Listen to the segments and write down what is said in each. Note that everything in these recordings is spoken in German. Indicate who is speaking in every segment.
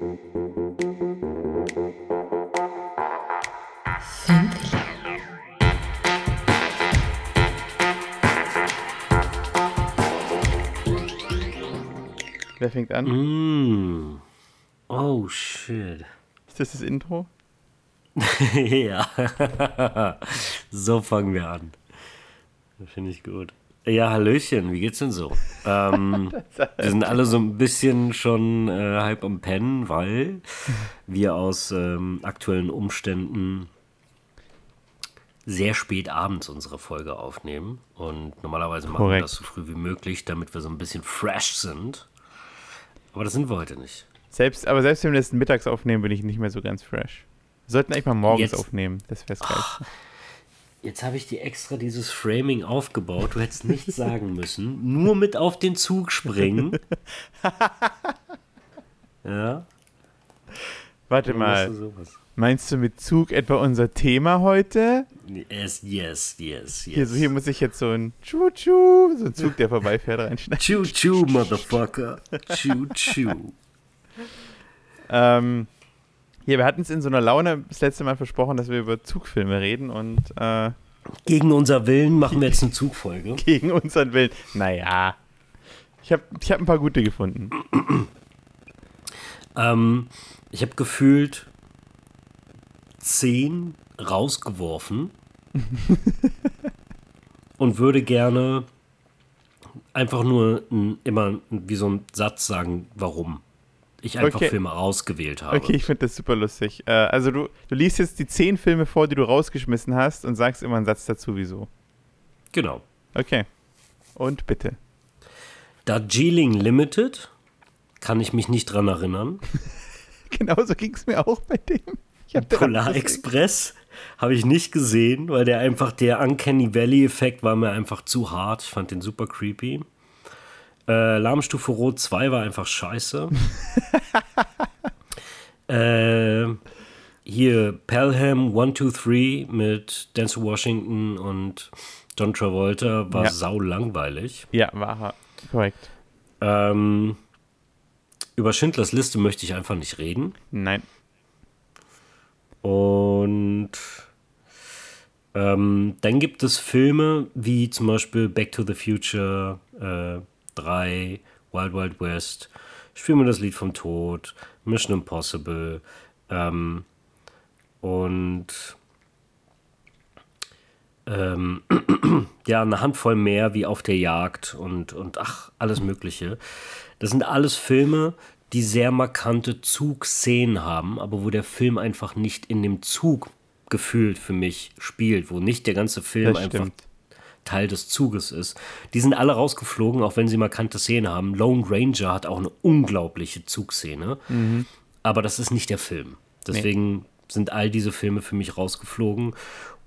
Speaker 1: Wer fängt an?
Speaker 2: Mm. Oh, shit.
Speaker 1: Ist das das Intro?
Speaker 2: ja. so fangen wir an. Finde ich gut. Ja, Hallöchen, wie geht's denn so? Ähm, wir sind alle so ein bisschen schon äh, halb am Pennen, weil wir aus ähm, aktuellen Umständen sehr spät abends unsere Folge aufnehmen. Und normalerweise machen wir
Speaker 1: Korrekt.
Speaker 2: das so früh wie möglich, damit wir so ein bisschen fresh sind. Aber das sind wir heute nicht.
Speaker 1: Selbst, aber selbst wenn wir das mittags aufnehmen, bin ich nicht mehr so ganz fresh. Wir sollten eigentlich mal morgens
Speaker 2: Jetzt-
Speaker 1: aufnehmen. Das wäre geil.
Speaker 2: Jetzt habe ich dir extra dieses Framing aufgebaut. Du hättest nichts sagen müssen. Nur mit auf den Zug springen. Ja.
Speaker 1: Warte
Speaker 2: warum du
Speaker 1: mal.
Speaker 2: sowas?
Speaker 1: Meinst du mit Zug etwa unser Thema heute?
Speaker 2: Yes, yes, yes,
Speaker 1: Hier, so, hier
Speaker 2: yes.
Speaker 1: muss ich jetzt so ein Tschu-Tschu, so ein Zug, der vorbeifährt, reinschneiden.
Speaker 2: Choo choo, Motherfucker. Choo.
Speaker 1: Ähm, hier, wir hatten es in so einer Laune das letzte Mal versprochen, dass wir über Zugfilme reden und äh,
Speaker 2: Gegen unser Willen machen wir jetzt eine Zugfolge.
Speaker 1: gegen unseren Willen. Naja. Ich habe ich hab ein paar gute gefunden.
Speaker 2: Ähm, ich habe gefühlt zehn rausgeworfen und würde gerne einfach nur n- immer wie so einen Satz sagen, warum ich einfach
Speaker 1: Okay.
Speaker 2: Filme rausgewählt habe.
Speaker 1: Okay, ich finde das super lustig. Äh, also du, du liest jetzt die zehn Filme vor, die du rausgeschmissen hast und sagst immer einen Satz dazu, wieso.
Speaker 2: Genau.
Speaker 1: Okay. Und bitte.
Speaker 2: Darjeeling Limited kann ich mich nicht dran erinnern.
Speaker 1: Genauso ging es mir auch bei dem.
Speaker 2: Polar. Express habe ich nicht gesehen, weil der einfach, der Uncanny Valley-Effekt war mir einfach zu hart. Ich fand den super creepy. Äh, Alarmstufe Rot 2 war einfach scheiße. äh, hier Pelham 123 mit Denzel Washington und John Travolta war
Speaker 1: Ja.
Speaker 2: sau langweilig.
Speaker 1: Ja, war korrekt.
Speaker 2: Ähm, über Schindlers Liste möchte ich einfach nicht reden.
Speaker 1: Nein.
Speaker 2: Und ähm, dann gibt es Filme wie zum Beispiel Back to the Future äh, 3, Wild Wild West, Spiel mir das Lied vom Tod, Mission Impossible ähm, und ähm, ja, eine Handvoll mehr wie auf der Jagd und, und ach, alles Mögliche. Das sind alles Filme, die sehr markante Zugszenen haben, aber wo der Film einfach nicht in dem Zug gefühlt für mich spielt, wo nicht der ganze Film
Speaker 1: Das
Speaker 2: einfach
Speaker 1: stimmt.
Speaker 2: Teil des Zuges ist. Die sind alle rausgeflogen, auch wenn sie markante Szenen haben. Lone Ranger hat auch eine unglaubliche Zugszene, aber das ist nicht der Film. Deswegen sind all diese Filme für mich rausgeflogen.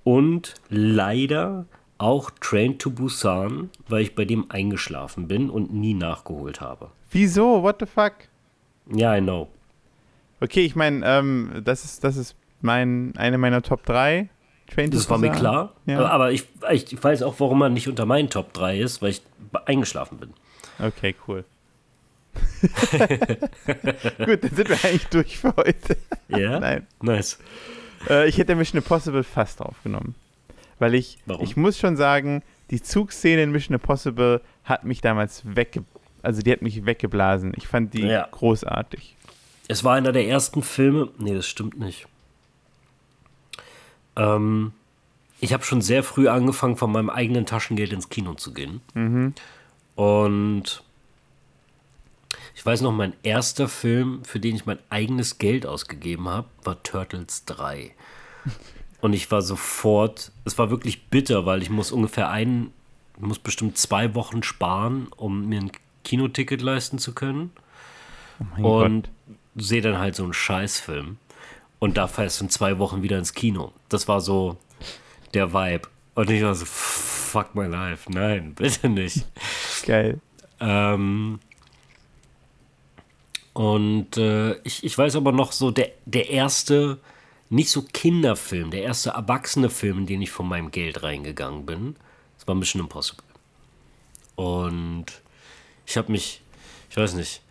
Speaker 2: Und leider auch Train to Busan, weil ich bei dem eingeschlafen bin und nie nachgeholt habe.
Speaker 1: Wieso? What the fuck?
Speaker 2: Ja, I know.
Speaker 1: Okay, ich meine, ähm, das ist, das ist mein, eine meiner Top 3. Train
Speaker 2: Das war mir klar.
Speaker 1: Ja.
Speaker 2: Aber ich, ich weiß auch, warum er nicht unter meinen Top 3 ist, weil ich eingeschlafen bin.
Speaker 1: Okay, cool. Gut, dann sind wir eigentlich durch für heute.
Speaker 2: Ja?
Speaker 1: Nein.
Speaker 2: Nice.
Speaker 1: Äh, ich hätte Mission Impossible fast aufgenommen. Weil ich,
Speaker 2: Warum?
Speaker 1: ich muss schon sagen, die Zugszene in Mission Impossible hat mich damals wegge... Also die hat mich weggeblasen. Ich fand die
Speaker 2: Ja.
Speaker 1: großartig.
Speaker 2: Es war einer der ersten Filme. Nee, das stimmt nicht. Ähm, ich habe schon sehr früh angefangen, von meinem eigenen Taschengeld ins Kino zu gehen. Und ich weiß noch, mein erster Film, für den ich mein eigenes Geld ausgegeben habe, war Turtles 3. Und ich war sofort, es war wirklich bitter, weil ich muss ungefähr einen, ich muss bestimmt zwei Wochen sparen, um mir ein Kinoticket leisten zu können.
Speaker 1: Oh
Speaker 2: Und
Speaker 1: Gott.
Speaker 2: sehe dann halt so einen Scheißfilm. Und da fährst du in zwei Wochen wieder ins Kino. Das war so der Vibe. Und ich war so, fuck my life. Nein, bitte nicht.
Speaker 1: Geil.
Speaker 2: ähm, und äh, ich, ich weiß aber noch so, der, der erste, nicht so Kinderfilm, der erste erwachsene Film, in den ich von meinem Geld reingegangen bin, das war Mission Impossible. Und ich habe mich, ich weiß nicht,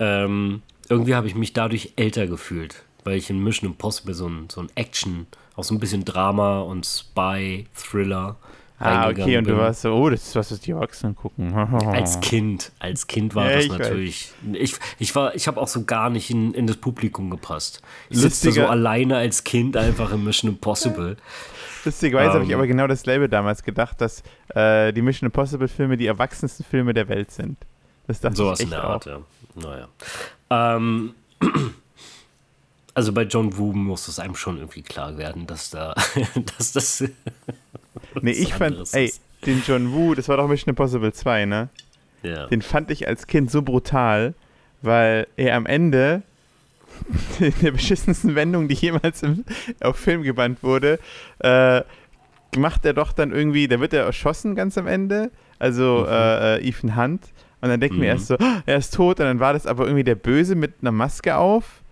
Speaker 2: ähm, irgendwie habe ich mich dadurch älter gefühlt, weil ich in Mission Impossible so ein, so ein Action, auch so ein bisschen Drama und Spy, Thriller.
Speaker 1: Ah, okay, und
Speaker 2: bin.
Speaker 1: du warst so, oh, das ist was, was die Erwachsenen gucken.
Speaker 2: Als Kind, als Kind war
Speaker 1: Ja,
Speaker 2: das
Speaker 1: ich
Speaker 2: natürlich. Ich, ich war, ich habe auch so gar nicht in, in das Publikum gepasst. Ich sitze so alleine als Kind einfach in Mission Impossible.
Speaker 1: Lustigerweise habe ich
Speaker 2: Ähm.
Speaker 1: aber genau dasselbe damals gedacht, dass äh, die Mission Impossible Filme die erwachsensten Filme der Welt sind. Das dachte
Speaker 2: Sowas
Speaker 1: ich
Speaker 2: in der
Speaker 1: auch.
Speaker 2: Art, ja. Naja. Ähm, also bei John Woo muss es einem schon irgendwie klar werden, dass da, dass das.
Speaker 1: Nee, ich fand, ey, den John Woo, das war doch Mission Impossible 2, ne?
Speaker 2: Ja.
Speaker 1: Den fand ich als Kind so brutal, weil er am Ende in der beschissensten Wendung, die jemals im, auf Film gebannt wurde, äh, macht er doch dann irgendwie, da wird er erschossen ganz am Ende, also
Speaker 2: Mhm.
Speaker 1: äh, äh, Ethan Hunt. Und dann denkt mir
Speaker 2: Mhm.
Speaker 1: erst so, "Ah, er ist tot. Und dann war das aber irgendwie der Böse mit einer Maske auf,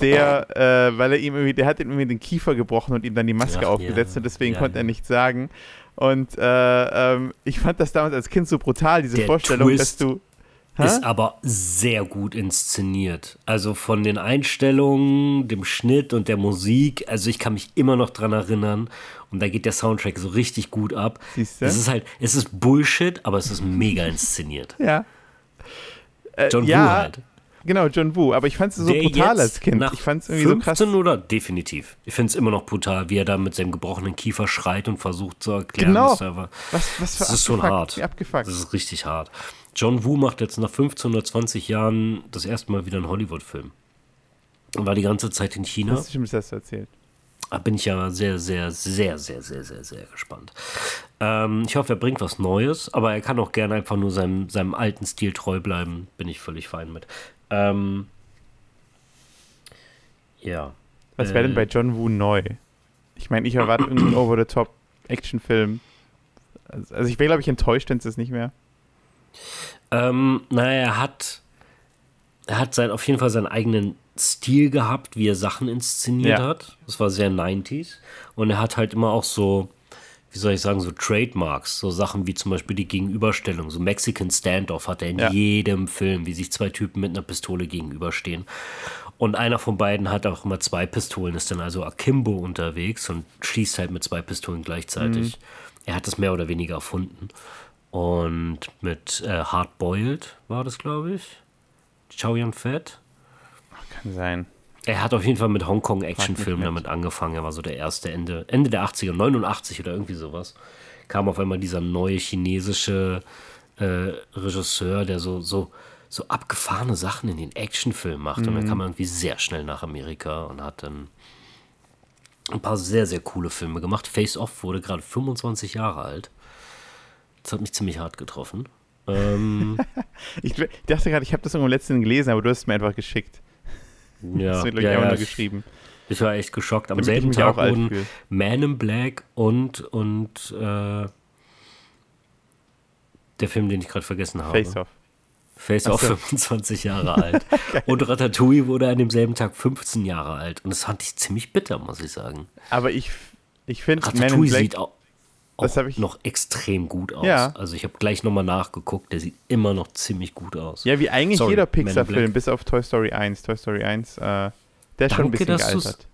Speaker 1: der, äh, weil er ihm irgendwie, der hat ihm irgendwie den Kiefer gebrochen und ihm dann die Maske
Speaker 2: Ach,
Speaker 1: aufgesetzt
Speaker 2: ja.
Speaker 1: und deswegen
Speaker 2: Ja,
Speaker 1: konnte er nichts sagen. Und äh, ähm, ich fand das damals als Kind so brutal, diese
Speaker 2: Der
Speaker 1: Vorstellung, dass
Speaker 2: Twist
Speaker 1: du. Hä?
Speaker 2: Ist aber sehr gut inszeniert. Also von den Einstellungen, dem Schnitt und der Musik. Also ich kann mich immer noch dran erinnern. Und da geht der Soundtrack so richtig gut ab.
Speaker 1: Siehst du?
Speaker 2: Es ist halt, es ist Bullshit, aber es ist mega inszeniert.
Speaker 1: Ja. Äh,
Speaker 2: John
Speaker 1: ja,
Speaker 2: Woo halt.
Speaker 1: Genau, John Woo. Aber ich fand es so
Speaker 2: Der
Speaker 1: brutal als Kind. Ich fand es irgendwie so krass.
Speaker 2: 15 oder definitiv. Ich finde es immer noch brutal, wie er da mit seinem gebrochenen Kiefer schreit und versucht zu erklären.
Speaker 1: Genau.
Speaker 2: dass er aber-
Speaker 1: Was, was für
Speaker 2: Das ist schon hart.
Speaker 1: Abgefuckt.
Speaker 2: Das ist richtig hart. John Woo macht jetzt nach 15 oder 20 Jahren das erste Mal wieder einen Hollywood-Film. Und war die ganze Zeit in China.
Speaker 1: Das ist schon das erzählt.
Speaker 2: Da bin ich ja sehr, sehr, sehr, sehr, sehr, sehr, sehr gespannt. Ähm, ich hoffe, er bringt was Neues, aber er kann auch gerne einfach nur seinem, seinem alten Stil treu bleiben. Bin ich völlig fein mit. Ähm, ja.
Speaker 1: Was wäre denn
Speaker 2: Äh,
Speaker 1: bei John Woo neu? Ich meine, ich erwarte irgendeinen Over-the-Top-Actionfilm. Also, also ich wäre, glaube ich, enttäuscht, wenn es das nicht mehr.
Speaker 2: Ähm, naja, er hat, er hat sein, auf jeden Fall seinen eigenen Stil gehabt, wie er Sachen inszeniert
Speaker 1: Ja.
Speaker 2: hat. Das war sehr 90s. Und er hat halt immer auch so, wie soll ich sagen, so Trademarks, so Sachen wie zum Beispiel die Gegenüberstellung. So Mexican Standoff hat er in
Speaker 1: Ja.
Speaker 2: jedem Film, wie sich zwei Typen mit einer Pistole gegenüberstehen. Und einer von beiden hat auch immer zwei Pistolen, ist dann also akimbo unterwegs und schießt halt mit zwei Pistolen gleichzeitig. Er hat das mehr oder weniger erfunden. Und mit äh, Hard Boiled war das, glaube ich. Chow Yun Fat.
Speaker 1: Kann sein.
Speaker 2: Er hat auf jeden Fall mit Hongkong-Actionfilmen damit angefangen. Er war so der erste Ende, Ende der 80er, 89 oder irgendwie sowas. Kam auf einmal dieser neue chinesische äh, Regisseur, der so, so, so abgefahrene Sachen in den Actionfilmen macht. Und dann kam er irgendwie sehr schnell nach Amerika und hat dann ein paar sehr, sehr coole Filme gemacht. Face Off wurde gerade 25 Jahre alt. Das hat mich ziemlich hart getroffen. Ähm,
Speaker 1: Ich, dachte gerade, ich habe das irgendwo letztens gelesen, aber du hast es mir einfach geschickt.
Speaker 2: Ja,
Speaker 1: das wird, glaube ich,
Speaker 2: ja, ja,
Speaker 1: geschrieben.
Speaker 2: Ich war echt geschockt. Am
Speaker 1: Damit
Speaker 2: selben Tag wurden. Man in Black und, und äh, der Film, den ich gerade vergessen habe.
Speaker 1: Face Off.
Speaker 2: Face Off
Speaker 1: so.
Speaker 2: 25 Jahre alt. und Ratatouille wurde an demselben Tag 15 Jahre alt. Und das fand ich ziemlich bitter, muss ich sagen.
Speaker 1: Aber ich, ich finde, Man in
Speaker 2: Ratatouille
Speaker 1: Black,
Speaker 2: sieht auch,
Speaker 1: Das
Speaker 2: auch
Speaker 1: hab ich-
Speaker 2: noch extrem gut aus.
Speaker 1: Ja.
Speaker 2: Also ich habe gleich nochmal nachgeguckt. Der sieht immer noch ziemlich gut aus.
Speaker 1: ja, wie eigentlich
Speaker 2: Sorry,
Speaker 1: jeder Pixar-Film, bis auf Toy Story 1. Toy Story 1, äh, der ist schon ein bisschen
Speaker 2: dass
Speaker 1: gealtert.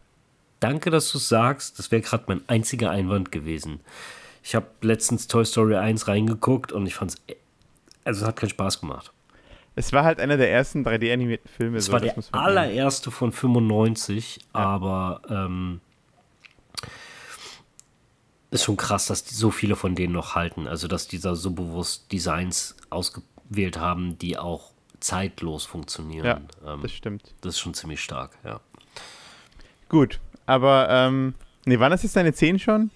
Speaker 2: Danke, dass du sagst. Das wäre gerade mein einziger Einwand gewesen. Ich habe letztens Toy Story 1 reingeguckt und ich fand es. Also, es hat keinen Spaß gemacht.
Speaker 1: Es war halt einer der ersten 3D-animierten Filme.
Speaker 2: Es
Speaker 1: so,
Speaker 2: war der allererste von 95, aber ähm, ist schon krass, dass die, so viele von denen noch halten. Also, dass dieser so bewusst Designs ausgewählt haben, die auch zeitlos funktionieren.
Speaker 1: Ja,
Speaker 2: ähm,
Speaker 1: das stimmt.
Speaker 2: das ist schon ziemlich stark, ja.
Speaker 1: Gut, aber, ähm, nee, waren das jetzt deine 10 schon?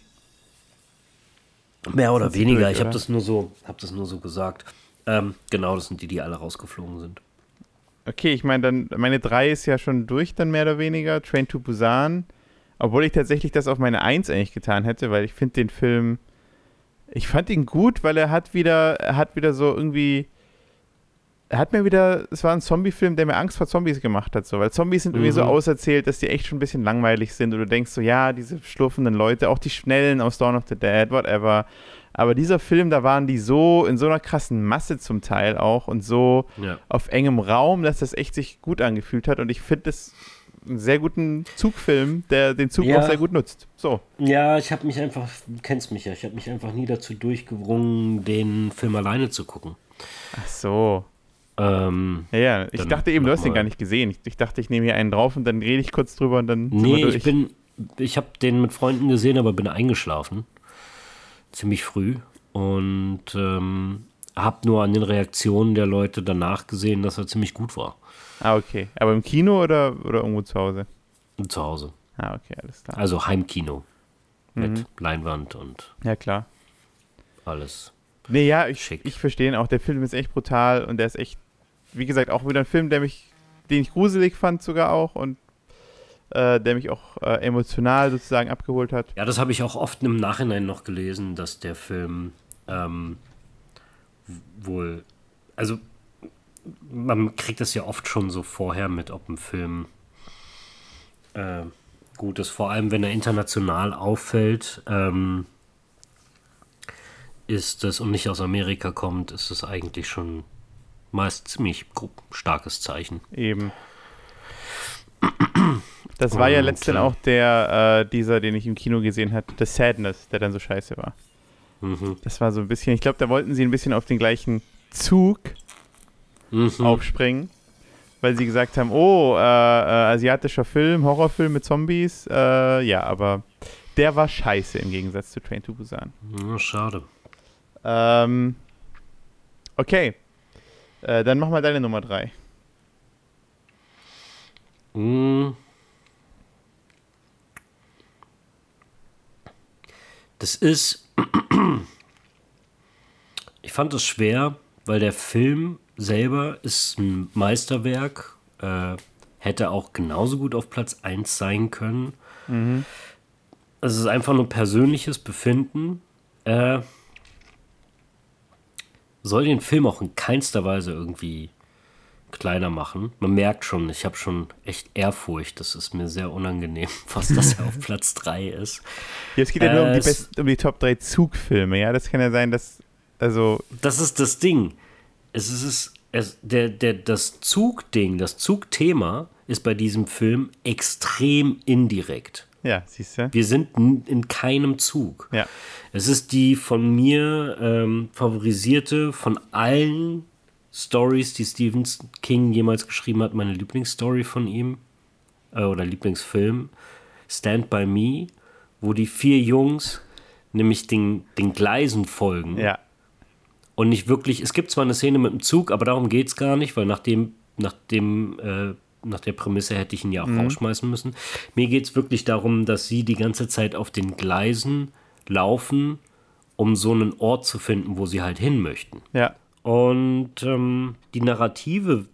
Speaker 2: Mehr oder weniger.
Speaker 1: durch,
Speaker 2: ich habe das nur so, habe das nur so gesagt. Ähm, genau, das sind die, die alle rausgeflogen sind.
Speaker 1: Okay, ich meine, dann, meine 3 ist ja schon durch, dann mehr oder weniger. Train to Busan. Obwohl ich tatsächlich das auf meine 1 eigentlich getan hätte, weil ich finde den Film. Ich fand ihn gut, weil er hat wieder, er hat wieder so irgendwie. Er hat mir wieder, es war ein Zombie-Film, der mir Angst vor Zombies gemacht hat, so, weil Zombies sind irgendwie so
Speaker 2: Mhm.
Speaker 1: auserzählt, dass die echt schon ein bisschen langweilig sind und du denkst so, ja, diese schlurfenden Leute, auch die Schnellen aus Dawn of the Dead, whatever. Aber dieser Film, da waren die so in so einer krassen Masse zum Teil auch und so
Speaker 2: Ja.
Speaker 1: auf engem Raum, dass das echt sich gut angefühlt hat. Und ich finde das einen sehr guten Zugfilm, der den Zug
Speaker 2: Ja.
Speaker 1: auch sehr gut nutzt. So.
Speaker 2: Ja, ich habe mich einfach, du kennst mich ja, ich habe mich einfach nie dazu durchgerungen, den Film alleine zu gucken.
Speaker 1: Ach so.
Speaker 2: Ähm,
Speaker 1: Ja, ja. ich dachte eben, du hast den gar nicht gesehen. Ich, ich dachte, ich nehme hier einen drauf und dann rede ich kurz drüber und dann
Speaker 2: nee, ich bin, ich habe den mit Freunden gesehen, aber bin eingeschlafen. Ziemlich früh. Und ähm, habe nur an den Reaktionen der Leute danach gesehen, dass er ziemlich gut war.
Speaker 1: Ah, okay. Aber im Kino oder, oder irgendwo zu Hause?
Speaker 2: Zu Hause.
Speaker 1: Ah, okay, alles klar.
Speaker 2: Also Heimkino. Mit
Speaker 1: Mhm.
Speaker 2: Leinwand und
Speaker 1: Ja, klar.
Speaker 2: alles.
Speaker 1: Nee, ja, ich,
Speaker 2: Schick.
Speaker 1: ich verstehe ihn auch. Der Film ist echt brutal und der ist echt, wie gesagt, auch wieder ein Film, der mich, den ich gruselig fand sogar auch und äh, der mich auch äh, emotional sozusagen abgeholt hat.
Speaker 2: Ja, das habe ich auch oft im Nachhinein noch gelesen, dass der Film ähm, wohl, also man kriegt das ja oft schon so vorher mit, ob ein Film äh, gut ist, vor allem wenn er international auffällt, ähm, ist es und nicht aus Amerika kommt, ist es eigentlich schon meist ziemlich starkes Zeichen.
Speaker 1: Eben. Das war ja letztendlich
Speaker 2: äh,
Speaker 1: auch der, äh, dieser, den ich im Kino gesehen hatte, The Sadness, der dann so scheiße war.
Speaker 2: Mhm.
Speaker 1: Das war so ein bisschen, ich glaube, da wollten sie ein bisschen auf den gleichen Zug
Speaker 2: Mhm.
Speaker 1: aufspringen, weil sie gesagt haben, oh, äh, äh, asiatischer Film, Horrorfilm mit Zombies, äh, ja, aber der war scheiße im Gegensatz zu Train to Busan.
Speaker 2: Ja, schade.
Speaker 1: Ähm, okay, äh, dann mach mal deine Nummer drei.
Speaker 2: Mm. Das ist. Ich fand es schwer, weil der Film selber ist ein Meisterwerk. Äh, hätte auch genauso gut auf Platz 1 sein können. Es ist einfach nur persönliches Befinden. Äh, soll den Film auch in keinster Weise irgendwie kleiner machen. Man merkt schon, ich habe schon echt Ehrfurcht. Das ist mir sehr unangenehm, fast dass er auf Platz 3 ist.
Speaker 1: Jetzt geht ja nur um
Speaker 2: Äh,
Speaker 1: die,
Speaker 2: es-
Speaker 1: Best, um die Top 3 Zugfilme, ja? Das kann ja sein, dass, also,
Speaker 2: Das ist das Ding. Es ist es, es, der, der, das Zugding, das Zugthema ist bei diesem Film extrem indirekt.
Speaker 1: ja, siehst du?
Speaker 2: Wir sind in keinem Zug.
Speaker 1: Ja.
Speaker 2: Es ist die von mir ähm, favorisierte von allen Stories, die Stephen King jemals geschrieben hat, meine Lieblingsstory von ihm äh, oder Lieblingsfilm, Stand by Me, wo die vier Jungs nämlich den, den Gleisen folgen
Speaker 1: Ja.
Speaker 2: Und nicht wirklich. Es gibt zwar eine Szene mit dem Zug, aber darum geht es gar nicht, weil nach dem, nach dem, äh, nach der Prämisse hätte ich ihn ja auch rausschmeißen müssen. Mir geht es wirklich darum, dass sie die ganze Zeit auf den Gleisen laufen, um so einen Ort zu finden, wo sie halt hin möchten.
Speaker 1: Ja.
Speaker 2: Und ähm, die Narrative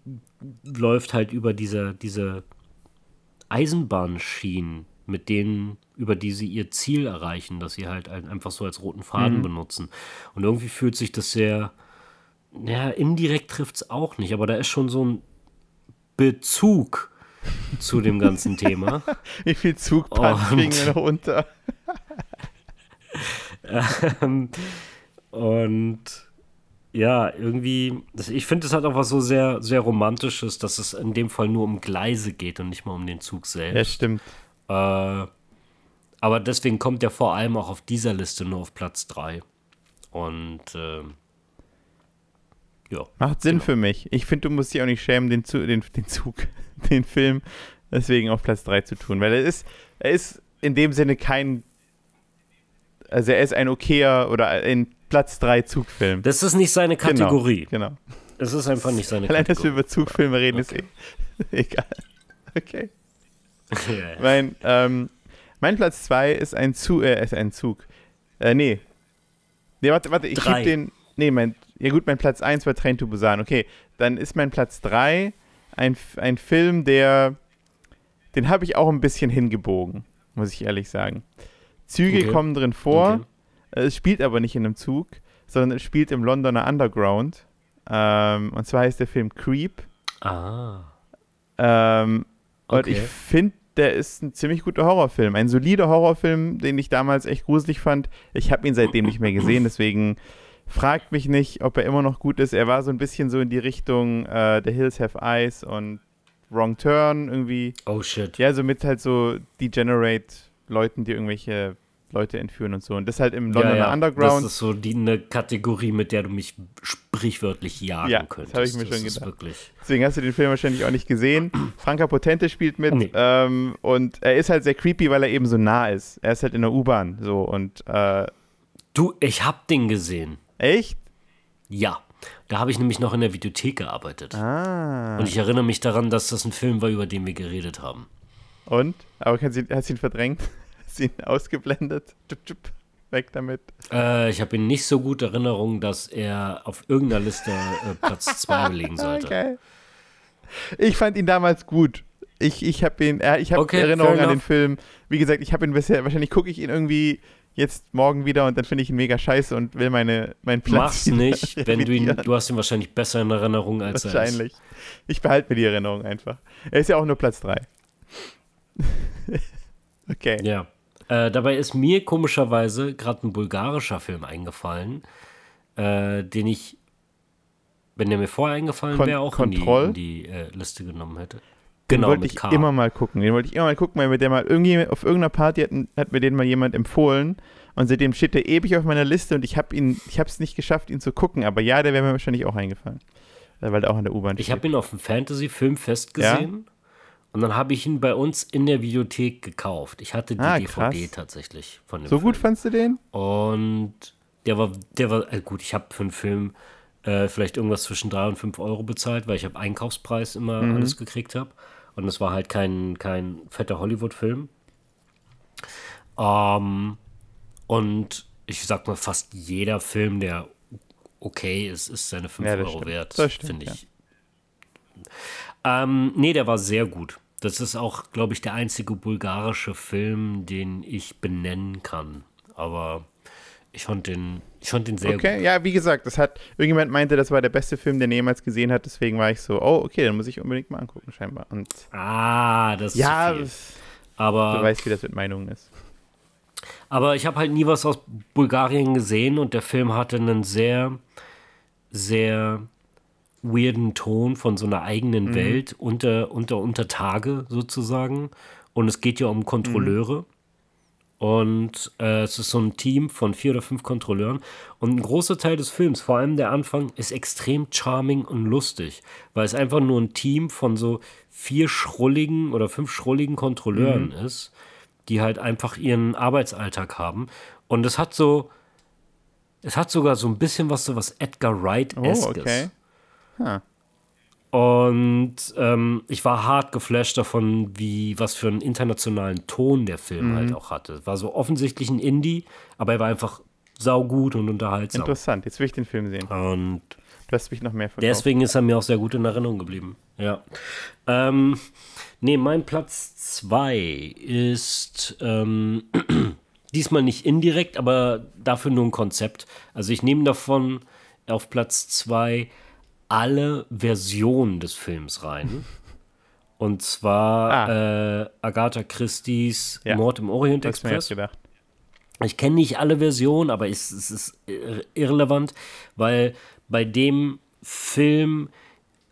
Speaker 2: läuft halt über diese, diese Eisenbahnschienen, mit denen, über die sie ihr Ziel erreichen, dass sie halt ein- einfach so als roten Faden benutzen. Und irgendwie fühlt sich das sehr, ja, indirekt trifft es auch nicht, aber da ist schon so ein Bezug zu dem ganzen Thema.
Speaker 1: Wie viel Zugpfand
Speaker 2: Und-
Speaker 1: kriegen wir noch unter?
Speaker 2: Ähm, und ja, irgendwie, ich finde, es hat auch was so sehr, sehr Romantisches, dass es in dem Fall nur um Gleise geht und nicht mal um den Zug
Speaker 1: Ja,
Speaker 2: selbst.
Speaker 1: stimmt.
Speaker 2: Äh, aber deswegen kommt er vor allem auch auf dieser Liste nur auf Platz 3. Und ähm, ja.
Speaker 1: Macht Sinn
Speaker 2: Genau.
Speaker 1: für mich. Ich finde, du musst dich auch nicht schämen, den, Zu den, den Zug, den Film deswegen auf Platz 3 zu tun. Weil er ist, er ist in dem Sinne kein. Also er ist ein okayer oder ein Platz 3 Zugfilm.
Speaker 2: Das ist nicht seine Kategorie.
Speaker 1: Genau. genau.
Speaker 2: Es ist einfach nicht seine
Speaker 1: Allein, dass wir
Speaker 2: Kategorie.
Speaker 1: über Zugfilme reden,
Speaker 2: Okay.
Speaker 1: ist eh egal. Okay.
Speaker 2: ja.
Speaker 1: Mein, ähm, mein Platz 2 ist ein Zug. Äh, ist ein Zug. Äh, nee. Nee, warte, warte, ich
Speaker 2: Drei.
Speaker 1: den. Nee, mein. Ja, gut, mein Platz 1 war Train to Busan. Okay, dann ist mein Platz 3 ein, ein Film, der. Den habe ich auch ein bisschen hingebogen, muss ich ehrlich sagen. Züge
Speaker 2: Okay.
Speaker 1: kommen drin vor.
Speaker 2: Okay.
Speaker 1: Äh, Es spielt aber nicht in einem Zug, sondern es spielt im Londoner Underground. Ähm, und zwar heißt der Film Creep.
Speaker 2: Ah.
Speaker 1: Ähm, Und
Speaker 2: Okay.
Speaker 1: ich finde der ist ein ziemlich guter Horrorfilm. Ein solider Horrorfilm, den ich damals echt gruselig fand. Ich habe ihn seitdem nicht mehr gesehen, deswegen fragt mich nicht, ob er immer noch gut ist. Er war so ein bisschen so in die Richtung äh, The Hills Have Eyes und Wrong Turn irgendwie.
Speaker 2: Oh shit.
Speaker 1: Ja, so mit halt so Degenerate Leuten, die irgendwelche Leute entführen und so. Und das halt im Londoner ja, ja. Underground.
Speaker 2: Das ist so die, eine Kategorie, mit der du mich sprichwörtlich jagen
Speaker 1: ja,
Speaker 2: könntest.
Speaker 1: Das habe ich mir das schon gedacht. Wirklich Deswegen hast du den Film wahrscheinlich auch nicht gesehen. Franka Potente spielt mit nee. ähm, und er ist halt sehr creepy, weil er eben so nah ist. Er ist halt in der U-Bahn so und äh,
Speaker 2: Du, ich hab den gesehen.
Speaker 1: Echt?
Speaker 2: Ja. Da habe ich nämlich noch in der Videothek gearbeitet.
Speaker 1: Ah.
Speaker 2: Und ich erinnere mich daran, dass das ein Film war, über den wir geredet haben.
Speaker 1: Und? Aber hast du ihn verdrängt? Hast du ihn ausgeblendet? Tschub, tschub. Weg damit.
Speaker 2: Äh, ich habe ihn nicht so gut Erinnerung, dass er auf irgendeiner Liste äh, Platz 2 belegen sollte. Okay.
Speaker 1: Ich fand ihn damals gut. Ich, ich habe ihn, äh, ich habe okay, Erinnerungen an den Film. Wie gesagt, ich habe ihn bisher, wahrscheinlich gucke ich ihn irgendwie jetzt morgen wieder und dann finde ich ihn mega scheiße und will meine, meinen Platz.
Speaker 2: Mach's nicht, wenn du ihn, du hast ihn wahrscheinlich besser in Erinnerung als
Speaker 1: er Wahrscheinlich. Ich behalte mir die Erinnerung einfach. Er ist ja auch nur Platz 3. okay.
Speaker 2: Ja. Äh, dabei ist mir komischerweise gerade ein bulgarischer Film eingefallen, äh, den ich, wenn der mir vorher eingefallen wäre, auch
Speaker 1: Kontroll?
Speaker 2: in die, in die äh, Liste genommen hätte.
Speaker 1: Genau, den wollte ich K. immer mal gucken. Den wollte ich immer mal gucken, weil mir der mal irgendwie auf irgendeiner Party hat, hat mir den mal jemand empfohlen und seitdem steht der ewig auf meiner Liste und ich habe ihn, ich habe es nicht geschafft, ihn zu gucken. Aber ja, der wäre mir wahrscheinlich auch eingefallen, weil der auch an der U-Bahn
Speaker 2: steht. Ich habe ihn auf dem Fantasy-Filmfest gesehen. Ja? Und dann habe ich ihn bei uns in der Videothek gekauft. Ich hatte die ah, DVD tatsächlich von dem
Speaker 1: So
Speaker 2: Film.
Speaker 1: gut fandst du den?
Speaker 2: Und der war, der war, äh gut, ich habe für einen Film äh, vielleicht irgendwas zwischen 3 und 5 Euro bezahlt, weil ich habe Einkaufspreis immer mhm. alles gekriegt habe. Und es war halt kein, kein fetter Hollywood-Film. Ähm, und ich sag mal, fast jeder Film, der okay ist, ist seine 5 ja, Euro
Speaker 1: stimmt.
Speaker 2: wert, finde ich.
Speaker 1: Ja.
Speaker 2: Ähm, nee, der war sehr gut. Das ist auch, glaube ich, der einzige bulgarische Film, den ich benennen kann. Aber ich fand den, ich fand den sehr
Speaker 1: okay, gut. ja, wie gesagt, das hat, irgendjemand meinte, das war der beste Film, den er jemals gesehen hat, deswegen war ich so, oh, okay, dann muss ich unbedingt mal angucken, scheinbar. Und
Speaker 2: ah, das ist
Speaker 1: ja,
Speaker 2: aber
Speaker 1: du weißt, wie das mit Meinungen ist.
Speaker 2: Aber ich habe halt nie was aus Bulgarien gesehen und der Film hatte einen sehr, sehr weirden Ton von so einer eigenen mhm. Welt unter, unter, unter Tage sozusagen. Und es geht ja um Kontrolleure. Mhm. Und äh, es ist so ein Team von vier oder fünf Kontrolleuren. Und ein großer Teil des Films, vor allem der Anfang, ist extrem charming und lustig, weil es einfach nur ein Team von so vier schrulligen oder fünf schrulligen Kontrolleuren mhm. ist, die halt einfach ihren Arbeitsalltag haben. Und es hat so, es hat sogar so ein bisschen was so was Edgar Wright-eskes.
Speaker 1: Oh, okay. Huh.
Speaker 2: Und ähm, ich war hart geflasht davon, wie was für einen internationalen Ton der Film mhm. halt auch hatte. War so offensichtlich ein Indie, aber er war einfach saugut und unterhaltsam.
Speaker 1: Interessant, jetzt will ich den Film sehen.
Speaker 2: Und
Speaker 1: du hast mich noch mehr
Speaker 2: verkauft. Deswegen ist er mir auch sehr gut in Erinnerung geblieben. Ja. Ähm, nee, mein Platz 2 ist ähm, diesmal nicht indirekt, aber dafür nur ein Konzept. Also ich nehme davon auf Platz 2 alle Versionen des Films rein. Und zwar ah. äh, Agatha Christie's ja, Mord im Orient Express. Ich kenne nicht alle Versionen, aber es, es ist irrelevant, weil bei dem Film,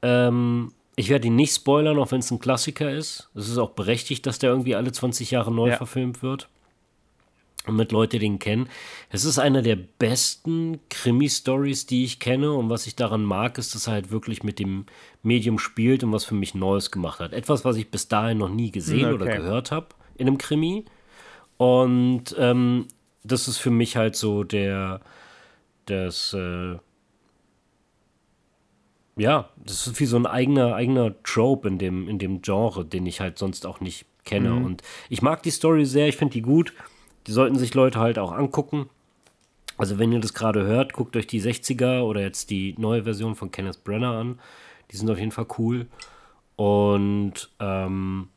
Speaker 2: ähm, ich werde ihn nicht spoilern, auch wenn es ein Klassiker ist. Es ist auch berechtigt, dass der irgendwie alle 20 Jahre neu ja. verfilmt wird damit Leute den kennen. Es ist einer der besten Krimi-Stories, die ich kenne. Und was ich daran mag, ist, dass er halt wirklich mit dem Medium spielt und was für mich Neues gemacht hat. Etwas, was ich bis dahin noch nie gesehen okay. oder gehört habe in einem Krimi. Und ähm, das ist für mich halt so der, das, äh, ja, das ist wie so ein eigener, eigener Trope in dem, in dem Genre, den ich halt sonst auch nicht kenne. Mhm. Und ich mag die Story sehr, ich finde die gut. Die sollten sich Leute halt auch angucken. Also wenn ihr das gerade hört, guckt euch die 60er oder jetzt die neue Version von Kenneth Brenner an. Die sind auf jeden Fall cool. Und ähm,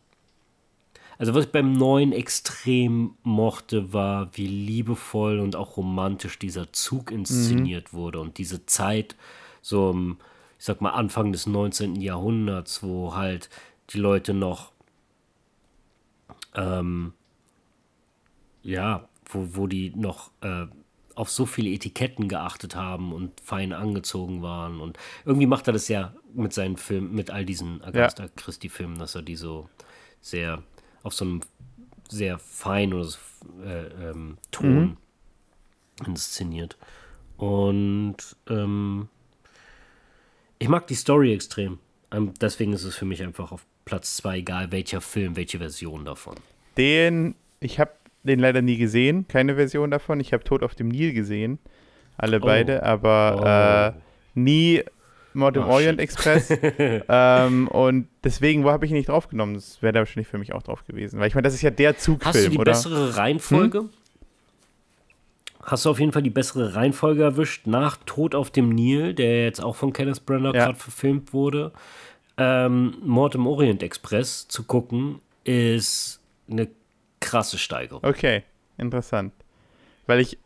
Speaker 2: also was ich beim neuen extrem mochte, war, wie liebevoll und auch romantisch dieser Zug inszeniert mhm. wurde und diese Zeit, so im, ich sag mal, Anfang des 19. Jahrhunderts, wo halt die Leute noch ähm, ja, wo, wo die noch äh, auf so viele Etiketten geachtet haben und fein angezogen waren. Und irgendwie macht er das ja mit seinen Filmen, mit all diesen Agatha ja. Christie-Filmen, dass er die so sehr auf so einem sehr fein oder so, äh, ähm, Ton mhm. inszeniert. Und ähm, ich mag die Story extrem. Ähm, deswegen ist es für mich einfach auf Platz 2, egal welcher Film, welche Version davon.
Speaker 1: Den, ich habe den leider nie gesehen, keine Version davon. Ich habe Tod auf dem Nil gesehen, alle oh. beide, aber oh. äh, nie Mord im oh, Orient shit. Express. ähm, und deswegen, wo habe ich ihn nicht draufgenommen? Das wäre da wahrscheinlich für mich auch drauf gewesen. Weil ich meine, das ist ja der Zugfilm,
Speaker 2: Hast du die
Speaker 1: oder?
Speaker 2: bessere Reihenfolge? Hm? Hast du auf jeden Fall die bessere Reihenfolge erwischt nach Tod auf dem Nil, der jetzt auch von Kenneth Branagh ja. gerade verfilmt wurde. Ähm, Mord im Orient Express zu gucken, ist eine krasse Steigerung.
Speaker 1: Okay, interessant. Weil ich.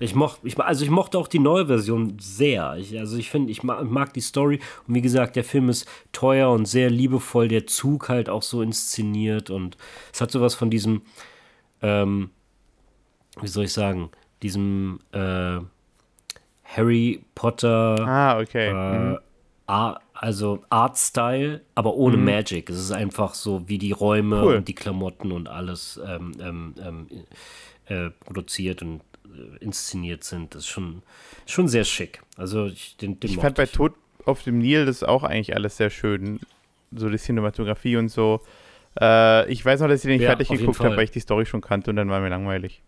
Speaker 2: Ich mochte, ich, also ich mochte auch die neue Version sehr. Ich, also ich finde, ich mag, mag, die Story. Und wie gesagt, der Film ist teuer und sehr liebevoll. Der Zug halt auch so inszeniert. Und es hat sowas von diesem, ähm, wie soll ich sagen, diesem äh, Harry Potter.
Speaker 1: Ah, okay. Äh,
Speaker 2: mhm also Art-Style, aber ohne mhm. Magic. Es ist einfach so, wie die Räume cool. und die Klamotten und alles ähm, ähm, ähm äh, produziert und äh, inszeniert sind. Das ist schon, schon sehr schick. Also ich, den, den
Speaker 1: ich fand bei Tod auf dem Nil das auch eigentlich alles sehr schön. So die Cinematografie und so. Äh, ich weiß noch, dass ich den nicht ja, fertig geguckt habe, weil ich die Story schon kannte und dann war mir langweilig.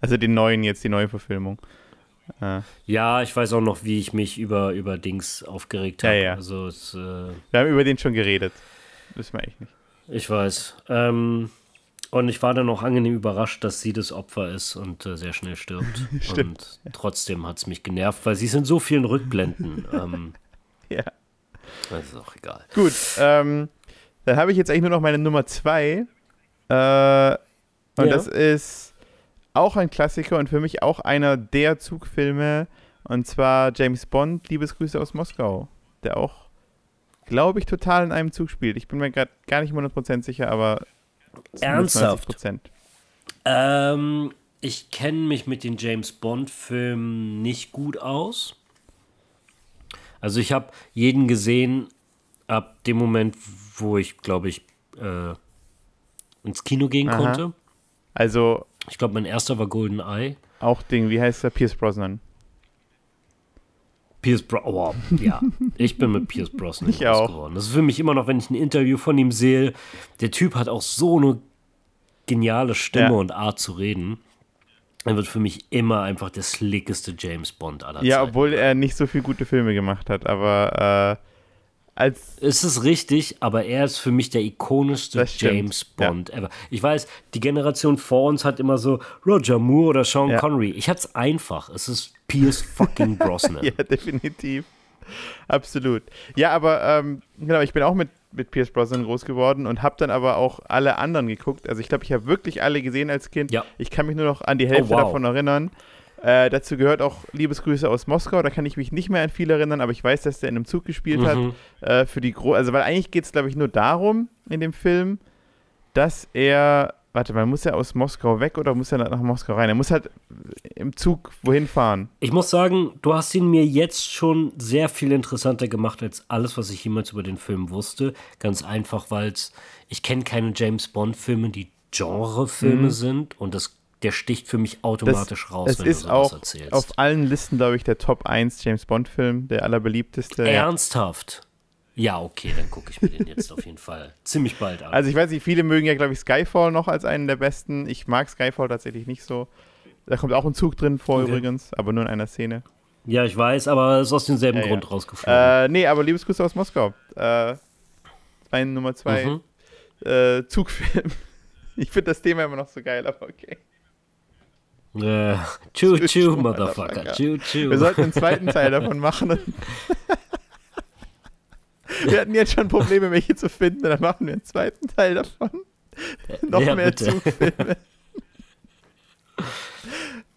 Speaker 1: Also den neuen jetzt, die neue Verfilmung.
Speaker 2: Ja, ich weiß auch noch, wie ich mich über, über Dings aufgeregt habe.
Speaker 1: Ja, ja.
Speaker 2: Also es, äh,
Speaker 1: wir haben über den schon geredet. Wissen wir echt nicht.
Speaker 2: Ich weiß. Ähm, und ich war dann auch angenehm überrascht, dass sie das Opfer ist und äh, sehr schnell stirbt. und trotzdem hat es mich genervt, weil sie ist in so vielen Rückblenden. ähm,
Speaker 1: ja.
Speaker 2: Das ist auch egal.
Speaker 1: Gut, ähm, dann habe ich jetzt eigentlich nur noch meine Nummer zwei. Äh, und das ist auch ein Klassiker und für mich auch einer der Zugfilme. Und zwar James Bond, Liebesgrüße aus Moskau. Der auch, glaube ich, total in einem Zug spielt. Ich bin mir gerade gar nicht 100% sicher, aber.
Speaker 2: Ernsthaft? 90%. Ähm, ich kenne mich mit den James Bond-Filmen nicht gut aus. Also ich habe jeden gesehen ab dem Moment, wo ich, glaube ich, äh, ins Kino gehen Aha. konnte.
Speaker 1: Also
Speaker 2: ich glaube, mein erster war Golden Eye.
Speaker 1: Auch Ding, wie heißt der? Pierce Brosnan.
Speaker 2: Pierce Brosnan, oh, ja, ich bin mit Pierce Brosnan
Speaker 1: ich auch.
Speaker 2: geworden. Das ist für mich immer noch, wenn ich ein Interview von ihm sehe, der Typ hat auch so eine geniale Stimme ja. und Art zu reden. Er wird für mich immer einfach der slickeste James Bond aller
Speaker 1: Ja, Zeiten. obwohl er nicht so viele gute Filme gemacht hat, aber äh, als.
Speaker 2: Es ist richtig, aber er ist für mich der ikonischste James Bond ja. ever. Ich weiß, die Generation vor uns hat immer so Roger Moore oder Sean ja. Connery. Ich hatte es einfach. Es ist Pierce fucking Brosnan.
Speaker 1: ja, definitiv. Absolut. Ja, aber ähm, genau, ich bin auch mit, mit Pierce Brosnan groß geworden und habe dann aber auch alle anderen geguckt. Also ich glaube, ich habe wirklich alle gesehen als Kind.
Speaker 2: Ja.
Speaker 1: Ich kann mich nur noch an die Hälfte oh, wow. davon erinnern. Äh, dazu gehört auch Liebesgrüße aus Moskau. Da kann ich mich nicht mehr an viel erinnern, aber ich weiß, dass der in einem Zug gespielt mhm. hat. Äh, für die Gro also, weil eigentlich geht es, glaube ich, nur darum in dem Film, dass er. Warte mal, muss er aus Moskau weg oder muss er nach Moskau rein? Er muss halt im Zug wohin fahren.
Speaker 2: Ich muss sagen, du hast ihn mir jetzt schon sehr viel interessanter gemacht als alles, was ich jemals über den Film wusste. Ganz einfach, weil ich kenne keine James Bond-Filme, die Genrefilme mhm. sind und das der sticht für mich automatisch
Speaker 1: das,
Speaker 2: raus,
Speaker 1: es wenn ist du sowas auch erzählst. Auf allen Listen, glaube ich, der Top 1 James Bond-Film, der allerbeliebteste.
Speaker 2: Ernsthaft? Ja, okay, dann gucke ich mir den jetzt auf jeden Fall ziemlich bald an.
Speaker 1: Also ich weiß nicht, viele mögen ja, glaube ich, Skyfall noch als einen der besten. Ich mag Skyfall tatsächlich nicht so. Da kommt auch ein Zug drin vor okay. übrigens, aber nur in einer Szene.
Speaker 2: Ja, ich weiß, aber es ist aus demselben ja, Grund ja. rausgeflogen.
Speaker 1: Äh, nee, aber Liebesgrüße aus Moskau. Äh, mein Nummer zwei mhm. äh, Zugfilm. Ich finde das Thema immer noch so geil, aber okay.
Speaker 2: Äh, choo, choo, choo, Motherfucker. Choo, choo.
Speaker 1: Wir sollten einen zweiten Teil davon machen. wir hatten jetzt schon Probleme, welche zu finden. Dann machen wir einen zweiten Teil davon. Noch ja, mehr. Zugfilme.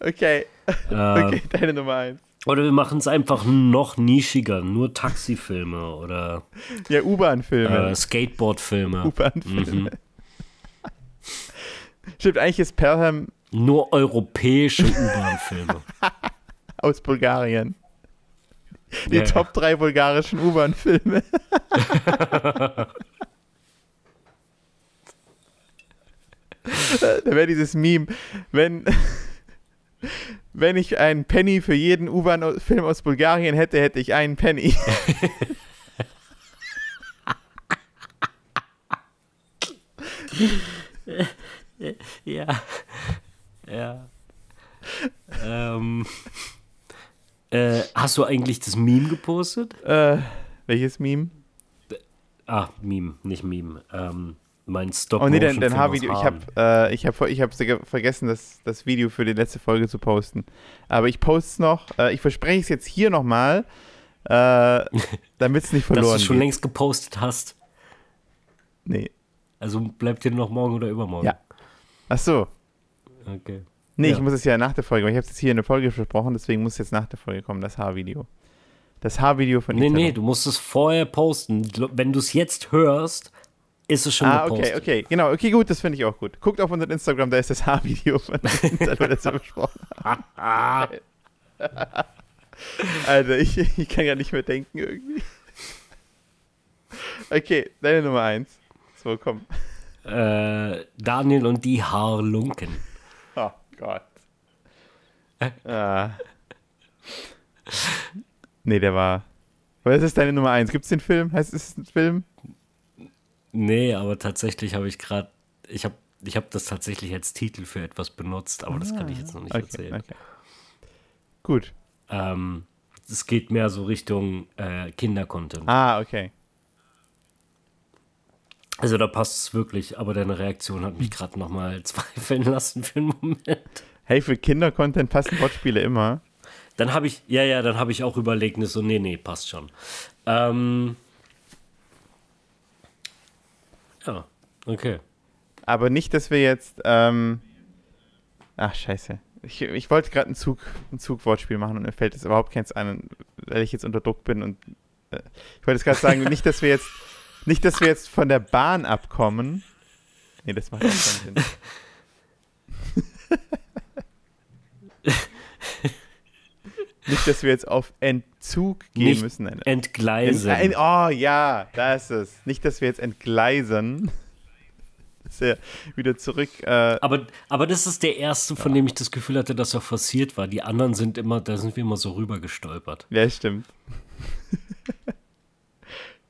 Speaker 1: okay. Ähm, okay, deine Nummer eins.
Speaker 2: Oder wir machen es einfach noch nischiger, nur Taxifilme oder
Speaker 1: ja U-Bahn-Filme,
Speaker 2: äh, Skateboard-Filme.
Speaker 1: U-Bahn-Filme. Mhm. Stimmt, eigentlich ist Pelham
Speaker 2: Nur europäische U-Bahn-Filme.
Speaker 1: aus Bulgarien. Die
Speaker 2: Ja.
Speaker 1: Top 3 bulgarischen U-Bahn-Filme. da wäre dieses Meme, wenn, wenn ich einen Penny für jeden U-Bahn-Film aus Bulgarien hätte, hätte ich einen Penny.
Speaker 2: Ja. Ja. ähm, äh, hast du eigentlich das Meme gepostet?
Speaker 1: äh, welches Meme?
Speaker 2: Ah, Meme, nicht Meme. Ähm, mein stop
Speaker 1: Oh nee, dein, dein Haarvideo. Ich habe äh, ich hab, ich hab vergessen, das, das Video für die letzte Folge zu posten. Aber ich poste es noch. Äh, ich verspreche es jetzt hier nochmal, äh, damit es nicht
Speaker 2: Dass
Speaker 1: verloren
Speaker 2: du schon
Speaker 1: geht.
Speaker 2: längst gepostet hast.
Speaker 1: Nee.
Speaker 2: Also bleibt dir noch morgen oder übermorgen.
Speaker 1: Ja. Ach so.
Speaker 2: Okay.
Speaker 1: Nee,
Speaker 2: Ja.
Speaker 1: ich muss es ja nach der Folge, weil ich habe es jetzt hier in der Folge versprochen, deswegen muss es jetzt nach der Folge kommen, das Haarvideo. Das Haarvideo von
Speaker 2: Nee,
Speaker 1: Italo.
Speaker 2: nee, du musst es vorher posten. Wenn du es jetzt hörst, ist es schon
Speaker 1: Ah,
Speaker 2: gepostet.
Speaker 1: okay, okay. Genau, okay, gut, das finde ich auch gut. Guckt auf unseren Instagram, da ist das Haarvideo von Italo, das wir besprochen Alter, ich, ich kann gar nicht mehr denken irgendwie. Okay, deine Nummer eins. So, komm.
Speaker 2: äh, Daniel und die Haarlunken.
Speaker 1: Gott. Ah. Nee, der war. Was ist deine Nummer eins? Gibt es den Film? Heißt es ein Film?
Speaker 2: Nee, aber tatsächlich habe ich gerade, ich habe ich hab das tatsächlich als Titel für etwas benutzt, aber das kann ich jetzt noch nicht
Speaker 1: Okay,
Speaker 2: erzählen.
Speaker 1: okay. Gut.
Speaker 2: Ähm, es geht mehr so Richtung äh, Kinder-Content.
Speaker 1: Ah, okay.
Speaker 2: Also da passt es wirklich, aber deine Reaktion hat mich gerade nochmal zweifeln lassen für einen Moment.
Speaker 1: Hey, für Kinder-Content passen Wortspiele immer.
Speaker 2: Dann habe ich, ja, ja, dann habe ich auch überlegt, ne, so, nee, nee, passt schon. Ähm, ja, okay.
Speaker 1: Aber nicht, dass wir jetzt. Ähm, ach, scheiße. Ich, ich wollte gerade ein, Zug, ein Zugwortspiel machen und mir fällt jetzt überhaupt keins ein, weil ich jetzt unter Druck bin. Und äh, ich wollte jetzt gerade sagen, nicht, dass wir jetzt. Nicht, dass wir jetzt von der Bahn abkommen. Nee, das macht auch keinen Sinn. nicht, dass wir jetzt auf Entzug gehen
Speaker 2: Nicht
Speaker 1: müssen. Nein,
Speaker 2: Entgleisen.
Speaker 1: Ein, oh ja, da ist es. Nicht, dass wir jetzt entgleisen. Dass er wieder zurück. Äh,
Speaker 2: aber, aber das ist der erste, von dem ich das Gefühl hatte, dass er forciert war. Die anderen sind immer, da sind wir immer so rüber gestolpert.
Speaker 1: ja, stimmt.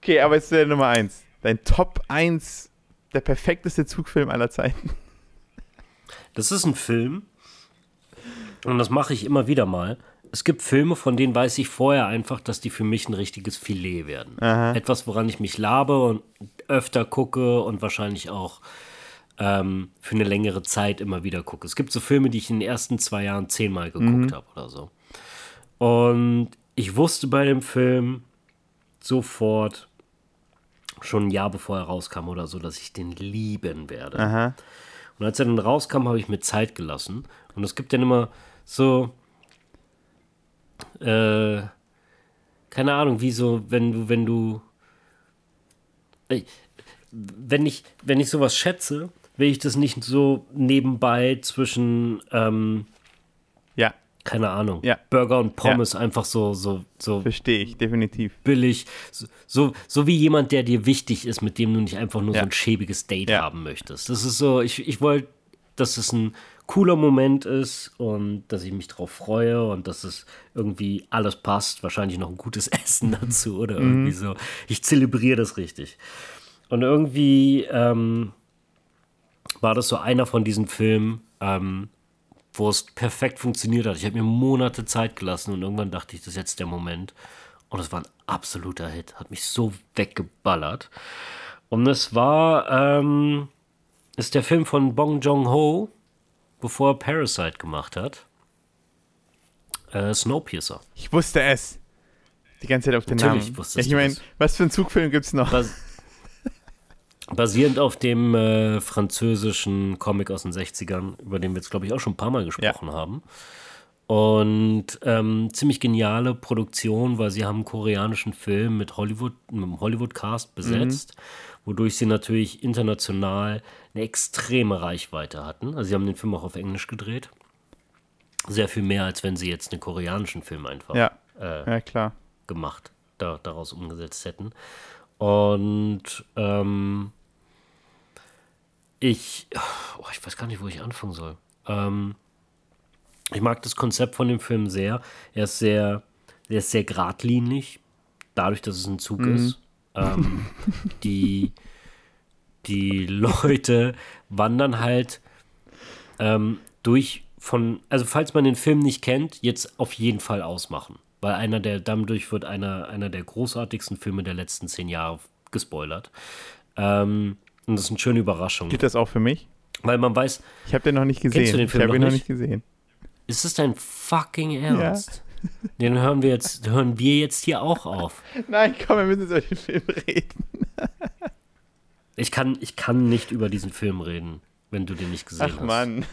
Speaker 1: Okay, aber jetzt der Nummer 1. Dein Top 1, der perfekteste Zugfilm aller Zeiten.
Speaker 2: Das ist ein Film und das mache ich immer wieder mal. Es gibt Filme, von denen weiß ich vorher einfach, dass die für mich ein richtiges Filet werden.
Speaker 1: Aha.
Speaker 2: Etwas, woran ich mich labe und öfter gucke und wahrscheinlich auch ähm, für eine längere Zeit immer wieder gucke. Es gibt so Filme, die ich in den ersten zwei Jahren zehnmal geguckt habe oder so. Und ich wusste bei dem Film sofort, schon ein Jahr bevor er rauskam oder so, dass ich den lieben werde.
Speaker 1: Aha.
Speaker 2: Und als er dann rauskam, habe ich mir Zeit gelassen. Und es gibt dann immer so, äh, keine Ahnung, wie so, wenn du, wenn du, Ey, wenn ich, wenn ich sowas schätze, will ich das nicht so nebenbei zwischen, ähm, keine Ahnung,
Speaker 1: Ja.
Speaker 2: Burger und Pommes einfach so, so, so
Speaker 1: verstehe ich, definitiv.
Speaker 2: billig, so, so, so wie jemand, der dir wichtig ist, mit dem du nicht einfach nur
Speaker 1: Ja.
Speaker 2: so ein schäbiges Date
Speaker 1: Ja.
Speaker 2: haben möchtest. Das ist so, ich, ich wollte, dass es ein cooler Moment ist und dass ich mich drauf freue und dass es irgendwie alles passt. Wahrscheinlich noch ein gutes Essen dazu oder irgendwie so. Ich zelebriere das richtig. Und irgendwie ähm, war das so einer von diesen Filmen, ähm, wo es perfekt funktioniert hat. Ich habe mir Monate Zeit gelassen und irgendwann dachte ich, das ist jetzt der Moment. Und es war ein absoluter Hit. Hat mich so weggeballert. Und es war, ähm, ist der Film von Bong Joon-ho, bevor er Parasite gemacht hat. Äh, Snowpiercer.
Speaker 1: Ich wusste es. Die ganze Zeit auf den
Speaker 2: Natürlich
Speaker 1: Namen.
Speaker 2: wusstest
Speaker 1: ich meine, was für einen Zugfilm gibt es noch?
Speaker 2: Bas basierend auf dem äh, französischen Comic aus den 60ern, über den wir jetzt, glaube ich, auch schon ein paar Mal gesprochen haben. Und ähm, ziemlich geniale Produktion, weil sie haben einen koreanischen Film mit Hollywood, mit einem Hollywood-Cast besetzt, wodurch sie natürlich international eine extreme Reichweite hatten. Also sie haben den Film auch auf Englisch gedreht. Sehr viel mehr, als wenn sie jetzt einen koreanischen Film einfach
Speaker 1: Ja,
Speaker 2: äh,
Speaker 1: ja klar.
Speaker 2: gemacht, da, daraus umgesetzt hätten. Und ähm, ich, oh, ich weiß gar nicht, wo ich anfangen soll. Ähm, ich mag das Konzept von dem Film sehr. Er ist sehr, er ist sehr geradlinig, dadurch, dass es ein Zug ist. Ähm, die, die Leute wandern halt ähm, durch von, also falls man den Film nicht kennt, jetzt auf jeden Fall ausmachen. Weil einer der, dadurch wird einer, einer der großartigsten Filme der letzten zehn Jahre gespoilert. Ähm, und das ist eine schöne Überraschung.
Speaker 1: Gilt das auch für mich?
Speaker 2: Weil man weiß,
Speaker 1: Ich habe den noch nicht gesehen.
Speaker 2: du den Film
Speaker 1: ich habe ihn noch
Speaker 2: nicht?
Speaker 1: nicht gesehen.
Speaker 2: ist es dein fucking Ernst? Den hören wir jetzt, hören wir jetzt hier auch auf.
Speaker 1: Nein, komm, wir müssen über den Film reden.
Speaker 2: Ich kann, ich kann nicht über diesen Film reden, wenn du den nicht gesehen
Speaker 1: Ach
Speaker 2: hast.
Speaker 1: Mann.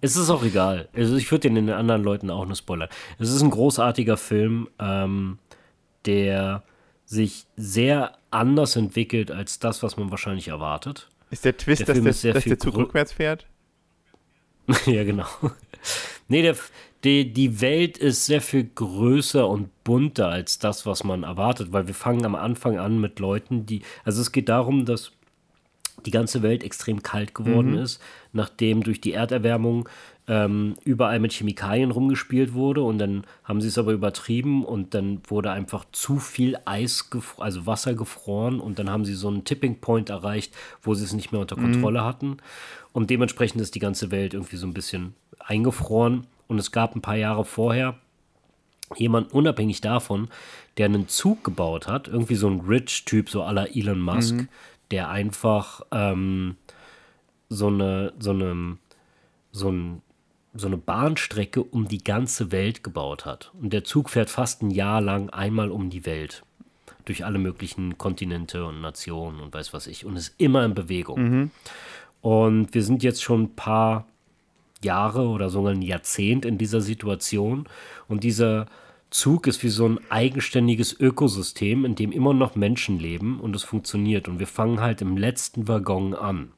Speaker 2: Es ist auch egal. Also ich würde den den anderen Leuten auch nur spoilern. Es ist ein großartiger Film, ähm, der sich sehr anders entwickelt als das, was man wahrscheinlich erwartet.
Speaker 1: Ist der Twist,
Speaker 2: Der
Speaker 1: dass, der, dass der Zug rückwärts fährt?
Speaker 2: ja, genau. Nee, der, die, die Welt ist sehr viel größer und bunter als das, was man erwartet, weil wir fangen am Anfang an mit Leuten, die. Also es geht darum, dass die ganze Welt extrem kalt geworden ist, nachdem durch die Erderwärmung ähm, überall mit Chemikalien rumgespielt wurde und dann haben sie es aber übertrieben und dann wurde einfach zu viel Eis, also Wasser gefroren und dann haben sie so einen Tipping Point erreicht, wo sie es nicht mehr unter Kontrolle hatten. Und dementsprechend ist die ganze Welt irgendwie so ein bisschen eingefroren und es gab ein paar Jahre vorher jemand unabhängig davon, der einen Zug gebaut hat, irgendwie so ein Rich-Typ, so la Elon Musk, der einfach ähm, so eine, so eine, so ein, so eine Bahnstrecke um die ganze Welt gebaut hat. Und der Zug fährt fast ein Jahr lang einmal um die Welt. Durch alle möglichen Kontinente und Nationen und weiß was ich. Und ist immer in Bewegung. Und wir sind jetzt schon ein paar Jahre oder sogar ein Jahrzehnt in dieser Situation. Und dieser Zug ist wie so ein eigenständiges Ökosystem, in dem immer noch Menschen leben und es funktioniert. Und wir fangen halt im letzten Waggon an.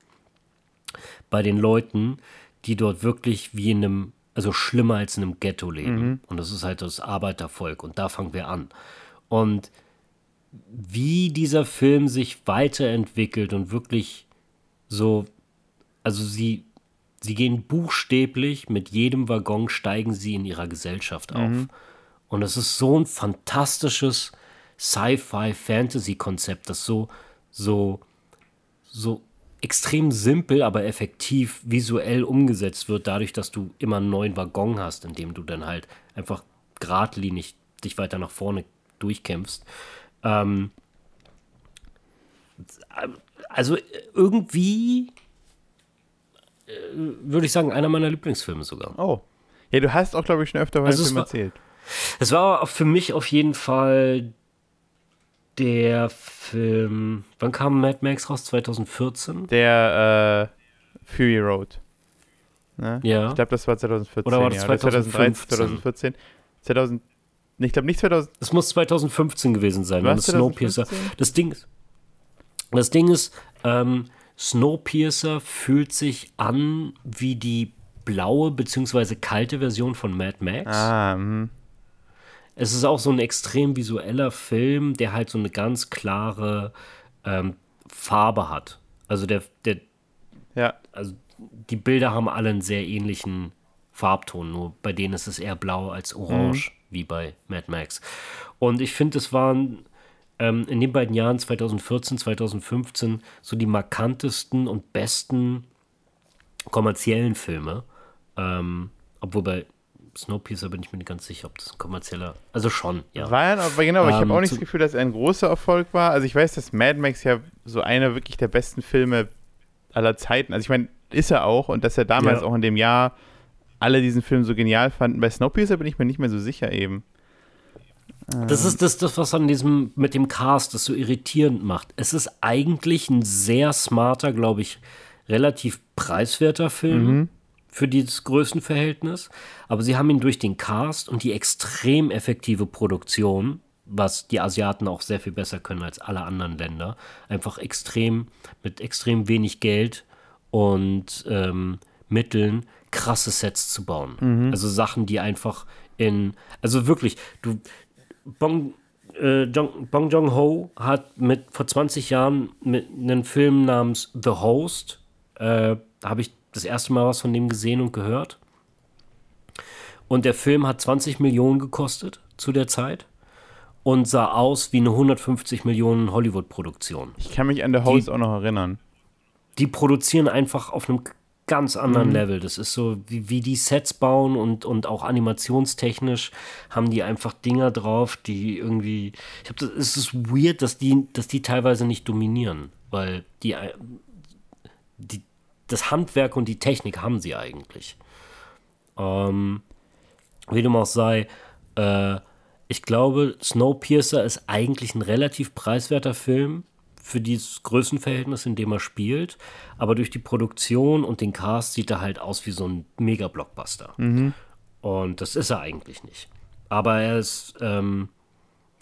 Speaker 2: Bei den Leuten, die dort wirklich wie in einem, also schlimmer als in einem Ghetto leben. Und das ist halt das Arbeitervolk. Und da fangen wir an. Und wie dieser Film sich weiterentwickelt und wirklich so, also sie, sie gehen buchstäblich, mit jedem Waggon steigen sie in ihrer Gesellschaft auf. Und es ist so ein fantastisches Sci-Fi-Fantasy-Konzept, das so, so, so extrem simpel, aber effektiv visuell umgesetzt wird, dadurch, dass du immer einen neuen Waggon hast, in dem du dann halt einfach geradlinig dich weiter nach vorne durchkämpfst. Ähm, also irgendwie äh, würde ich sagen, einer meiner Lieblingsfilme sogar.
Speaker 1: Oh. Ja, du hast auch, glaube ich, schon öfter von
Speaker 2: Also
Speaker 1: Film
Speaker 2: war-
Speaker 1: erzählt.
Speaker 2: Es war für mich auf jeden Fall der Film. Wann kam Mad Max raus? 2014?
Speaker 1: Der äh, Fury Road. Ne?
Speaker 2: Ja.
Speaker 1: Ich glaube, das war 2014.
Speaker 2: Oder war das
Speaker 1: ja. Oder 2013,
Speaker 2: 2015?
Speaker 1: 2014. 2000, nee, ich glaube nicht 2000.
Speaker 2: Es muss 2015 gewesen sein. Wenn es Snowpiercer.
Speaker 1: 2015?
Speaker 2: Das Ding ist, das Ding ist ähm, Snowpiercer fühlt sich an wie die blaue bzw. kalte Version von Mad Max.
Speaker 1: Ah, mhm.
Speaker 2: Es ist auch so ein extrem visueller Film, der halt so eine ganz klare ähm, Farbe hat. Also der, der,
Speaker 1: ja.
Speaker 2: also die Bilder haben alle einen sehr ähnlichen Farbton, nur bei denen ist es eher blau als orange, wie bei Mad Max. Und ich finde, es waren ähm, in den beiden Jahren 2014, 2015 so die markantesten und besten kommerziellen Filme. Ähm, obwohl bei Snowpiercer bin ich mir nicht ganz sicher, ob das ein kommerzieller, also schon, ja.
Speaker 1: War ja, aber genau, ich habe
Speaker 2: Ähm,
Speaker 1: auch nicht das Gefühl, dass er ein großer Erfolg war. Also ich weiß, dass Mad Max ja so einer wirklich der besten Filme aller Zeiten. Also ich meine, ist er auch und dass er damals
Speaker 2: Ja.
Speaker 1: auch in dem Jahr alle diesen Film so genial fanden. Bei Snowpiercer bin ich mir nicht mehr so sicher eben.
Speaker 2: Das ist das, das, was an diesem, mit dem Cast das so irritierend macht. Es ist eigentlich ein sehr smarter, glaube ich, relativ preiswerter Film für dieses Größenverhältnis. Aber sie haben ihn durch den Cast und die extrem effektive Produktion, was die Asiaten auch sehr viel besser können als alle anderen Länder. Einfach extrem, mit extrem wenig Geld und ähm, Mitteln krasse Sets zu bauen.
Speaker 1: Mhm.
Speaker 2: Also Sachen, die einfach in, also wirklich, du, Bong, äh, Jong, Bong Joon-ho hat mit vor 20 Jahren mit einem Film namens The Host, äh, habe ich das erste Mal was von dem gesehen und gehört. Und der Film hat 20 Millionen gekostet zu der Zeit und sah aus wie eine 150 Millionen Hollywood-Produktion.
Speaker 1: Ich kann mich an The Host auch noch erinnern.
Speaker 2: Die produzieren einfach auf einem ganz anderen
Speaker 1: Mhm.
Speaker 2: Level. Das ist so, wie, wie die Sets bauen und, und auch animationstechnisch haben die einfach Dinger drauf, die irgendwie. Ich habe das, es ist weird, dass die, dass die teilweise nicht dominieren, weil die, die das Handwerk und die Technik haben sie eigentlich. Ähm, wie dem auch sei, äh, ich glaube, Snowpiercer ist eigentlich ein relativ preiswerter Film für dieses Größenverhältnis, in dem er spielt. Aber durch die Produktion und den Cast sieht er halt aus wie so ein Mega-Blockbuster. Und das ist er eigentlich nicht. Aber er ist, ähm,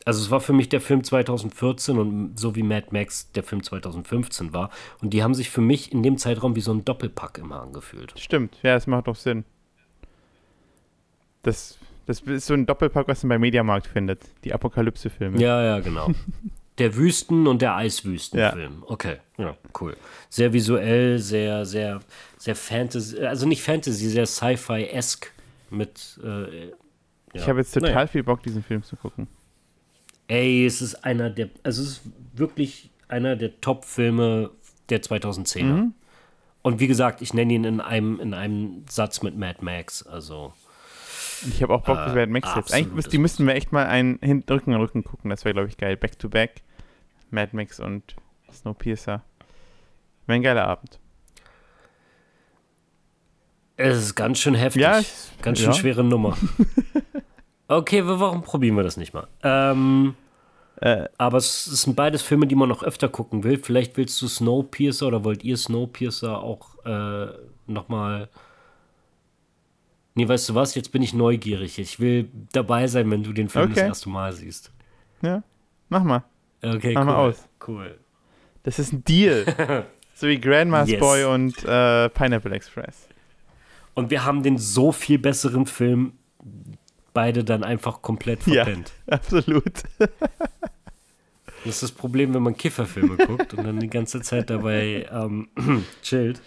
Speaker 2: also es war für mich der Film 2014 und so wie Mad Max der Film 2015 war. Und die haben sich für mich in dem Zeitraum wie so ein Doppelpack immer angefühlt.
Speaker 1: Stimmt, ja, das macht doch Sinn. Das, das ist so ein Doppelpack, was man bei Mediamarkt findet. Die Apokalypse-Filme.
Speaker 2: Ja, ja, genau. Der Wüsten- und der Eiswüstenfilm. Okay, ja, cool. Sehr visuell, sehr, sehr, sehr Fantasy, also nicht Fantasy, sehr Sci-Fi-esque mit. Äh, ja.
Speaker 1: Ich habe jetzt total
Speaker 2: Naja.
Speaker 1: viel Bock, diesen Film zu gucken.
Speaker 2: Ey, es ist einer der, also es ist wirklich einer der Top-Filme der 2010er.
Speaker 1: Mhm.
Speaker 2: Und wie gesagt, ich nenne ihn in einem, in einem Satz mit Mad Max. Also,
Speaker 1: Ich habe auch Bock auf
Speaker 2: Äh,
Speaker 1: Mad Max jetzt. Eigentlich müsst, die müssten wir echt mal einen hin, Rücken an Rücken gucken. Das wäre, glaube ich, geil. Back to back. Mad Max und Snowpiercer. Wäre ein geiler Abend.
Speaker 2: es ist ganz schön heftig.
Speaker 1: Ja, es-
Speaker 2: ganz schön
Speaker 1: ja.
Speaker 2: schwere Nummer. okay, wa- warum probieren wir das nicht mal? Ähm,
Speaker 1: Äh,
Speaker 2: aber es, es sind beides Filme, die man noch öfter gucken will. Vielleicht willst du Snowpiercer oder wollt ihr Snowpiercer auch äh, nochmal. Nee, weißt du was? Jetzt bin ich neugierig. Ich will dabei sein, wenn du den Film das
Speaker 1: Okay.
Speaker 2: erste Mal siehst.
Speaker 1: ja, mach mal.
Speaker 2: Okay,
Speaker 1: Mach
Speaker 2: cool.
Speaker 1: mal aus.
Speaker 2: Cool.
Speaker 1: Das ist ein Deal. so wie Grandma's
Speaker 2: Yes.
Speaker 1: Boy und äh, Pineapple Express.
Speaker 2: Und wir haben den so viel besseren Film beide dann einfach komplett
Speaker 1: Ja.
Speaker 2: verpennt.
Speaker 1: Absolut.
Speaker 2: Das ist das Problem, wenn man Kifferfilme guckt und dann die ganze Zeit dabei ähm, chillt.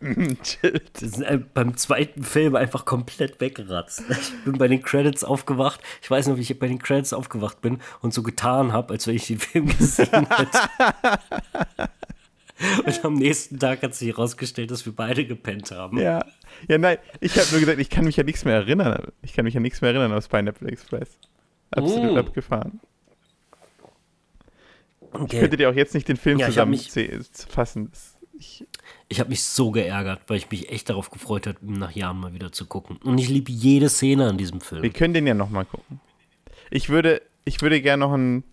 Speaker 1: Chill.
Speaker 2: Das ist, äh, beim zweiten Film einfach komplett weggeratzt. Ich bin bei den Credits aufgewacht. Ich weiß noch, wie ich bei den Credits aufgewacht bin und so getan habe, als wenn ich den Film gesehen hätte. Und am nächsten Tag hat sich herausgestellt, dass wir beide gepennt haben.
Speaker 1: Ja. Ja, nein, ich habe nur gesagt, ich kann mich ja nichts mehr erinnern. Ich kann mich ja nichts mehr erinnern aus Pineapple Express. Absolut
Speaker 2: Mm.
Speaker 1: abgefahren. Ich
Speaker 2: Okay.
Speaker 1: könnte dir auch jetzt nicht den Film
Speaker 2: Ja, ich
Speaker 1: zusammenfassen. Ich,
Speaker 2: Ich habe mich so geärgert, weil ich mich echt darauf gefreut habe, ihn nach Jahren mal wieder zu gucken. Und ich liebe jede Szene an diesem Film.
Speaker 1: wir können den ja nochmal gucken. Ich würde, ich würde gerne noch einen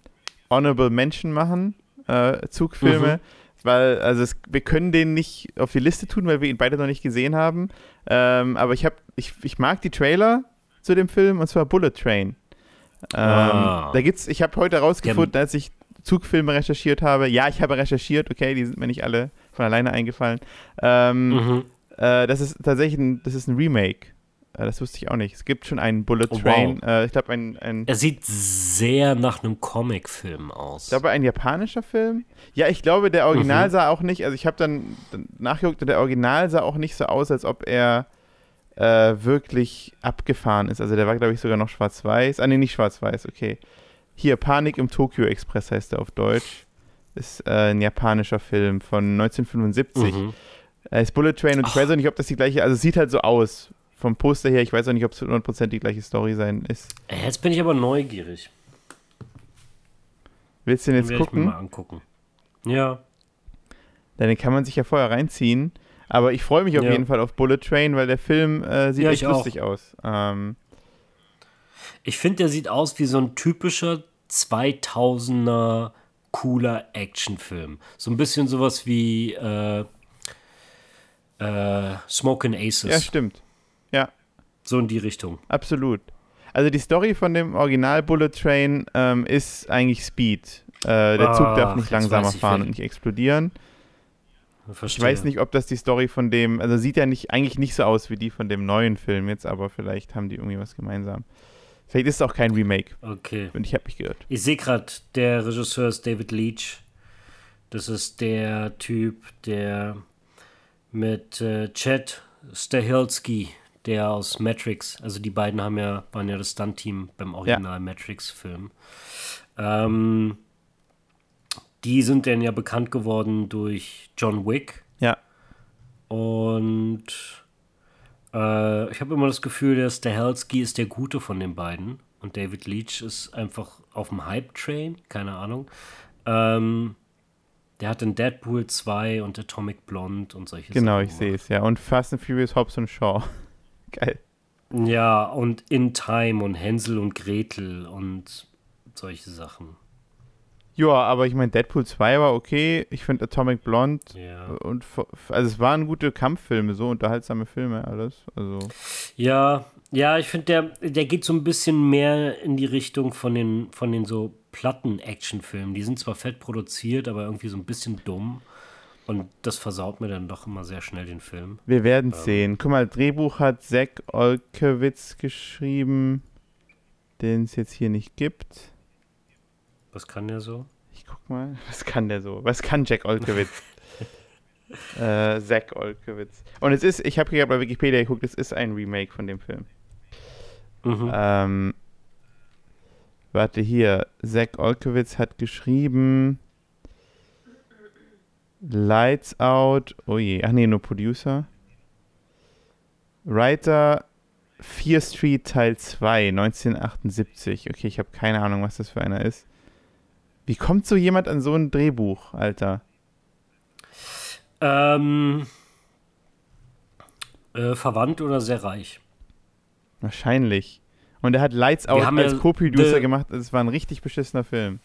Speaker 1: Honorable Mention machen, äh, Zugfilme, weil, also es, wir können den nicht auf die Liste tun, weil wir ihn beide noch nicht gesehen haben. Ähm, aber ich, hab, ich, ich mag die Trailer zu dem Film, und zwar Bullet Train. Ähm,
Speaker 2: Ah.
Speaker 1: Da gibt's, ich habe heute herausgefunden, als ich Zugfilme recherchiert habe. Ja, ich habe recherchiert, okay, die sind mir nicht alle von alleine eingefallen. Ähm,
Speaker 2: Mhm.
Speaker 1: äh, das ist tatsächlich ein, das ist ein Remake. Äh, das wusste ich auch nicht. Es gibt schon einen Bullet
Speaker 2: Oh, wow.
Speaker 1: Train. Äh, ich glaube, ein, ein,
Speaker 2: Er sieht sehr nach einem Comicfilm aus.
Speaker 1: ich glaube, ein japanischer Film. Ja, ich glaube, der Original
Speaker 2: Mhm.
Speaker 1: sah auch nicht, also ich habe dann, nachgeguckt und der Original sah auch nicht so aus, als ob er äh, wirklich abgefahren ist. Also der war, glaube ich, sogar noch schwarz-weiß. Ah, nee, nicht schwarz-weiß, okay. Hier, Panik im Tokyo Express heißt er auf Deutsch. Ist äh, ein japanischer Film von 1975.
Speaker 2: Mhm.
Speaker 1: Er ist Bullet Train und ich
Speaker 2: Ach.
Speaker 1: weiß auch nicht, ob das die gleiche, also es sieht halt so aus. Vom Poster her, ich weiß auch nicht, ob es 100% die gleiche Story sein ist.
Speaker 2: Äh, Jetzt bin ich aber neugierig.
Speaker 1: Willst du den jetzt
Speaker 2: werde ich mir
Speaker 1: gucken?
Speaker 2: mal angucken. Ja.
Speaker 1: Den kann man sich ja vorher reinziehen. Aber ich freue mich auf
Speaker 2: Ja.
Speaker 1: jeden Fall auf Bullet Train, weil der Film äh, sieht
Speaker 2: Ja,
Speaker 1: echt
Speaker 2: ich auch.
Speaker 1: lustig aus. Ähm,
Speaker 2: Ich finde, der sieht aus wie so ein typischer 2000er cooler Actionfilm. So ein bisschen sowas wie äh, äh, Smoke and Aces.
Speaker 1: ja, stimmt.
Speaker 2: So in die Richtung.
Speaker 1: absolut. Also die Story von dem Original Bullet Train ähm, ist eigentlich Speed. Äh, der Zug darf nicht langsamer fahren und nicht explodieren. Ich weiß nicht, ob das die Story von dem, also sieht ja nicht, eigentlich nicht so aus wie die von dem neuen Film jetzt, aber vielleicht haben die irgendwie was gemeinsam. Vielleicht ist es auch kein Remake.
Speaker 2: Okay.
Speaker 1: Und ich habe mich gehört.
Speaker 2: Ich sehe gerade, der Regisseur ist David Leach. Das ist der Typ, der mit äh, Chad Stahelski, der aus Matrix, also die beiden haben ja, waren ja das Stunt-Team beim Original ja. Matrix-Film. Ähm, die sind dann ja bekannt geworden durch John Wick.
Speaker 1: Ja.
Speaker 2: Und äh, ich habe immer das Gefühl, dass der Stahelski ist der Gute von den beiden. Und David Leach ist einfach auf dem Hype-Train, keine Ahnung. Ähm, der hat in Deadpool 2 und Atomic Blonde und solche
Speaker 1: genau, Sachen. Genau, ich sehe es, ja. Und Fast and Furious Hobbs und Shaw. Geil.
Speaker 2: Ja, und In Time und Hänsel und Gretel und solche Sachen.
Speaker 1: Ja, aber ich meine, Deadpool 2 war okay. Ich finde Atomic Blonde
Speaker 2: ja.
Speaker 1: und also es waren gute Kampffilme, so unterhaltsame Filme, alles. Also.
Speaker 2: Ja, ja, ich finde, der, der geht so ein bisschen mehr in die Richtung von den, von den so Platten-Action-Filmen. Die sind zwar fett produziert, aber irgendwie so ein bisschen dumm. Und das versaut mir dann doch immer sehr schnell den Film.
Speaker 1: Wir werden ähm. sehen. Guck mal, Drehbuch hat Zack Olkewitz geschrieben, den es jetzt hier nicht gibt.
Speaker 2: Was kann der so?
Speaker 1: Ich guck mal. Was kann der so? Was kann Jack Olkewitz? äh, Zack Olkewitz. Und es ist, ich habe gerade bei Wikipedia geguckt, es ist ein Remake von dem Film. Mhm. Ähm, warte hier. Zack Olkewitz hat geschrieben. Lights Out. Oh je. Ach nee, nur Producer. Writer 4 Street Teil 2, 1978. Okay, ich habe keine Ahnung, was das für einer ist. Wie kommt so jemand an so ein Drehbuch, Alter?
Speaker 2: Ähm, äh, verwandt oder sehr reich?
Speaker 1: Wahrscheinlich. Und er hat Lights Out als ja Co-Producer gemacht. Es war ein richtig beschissener Film.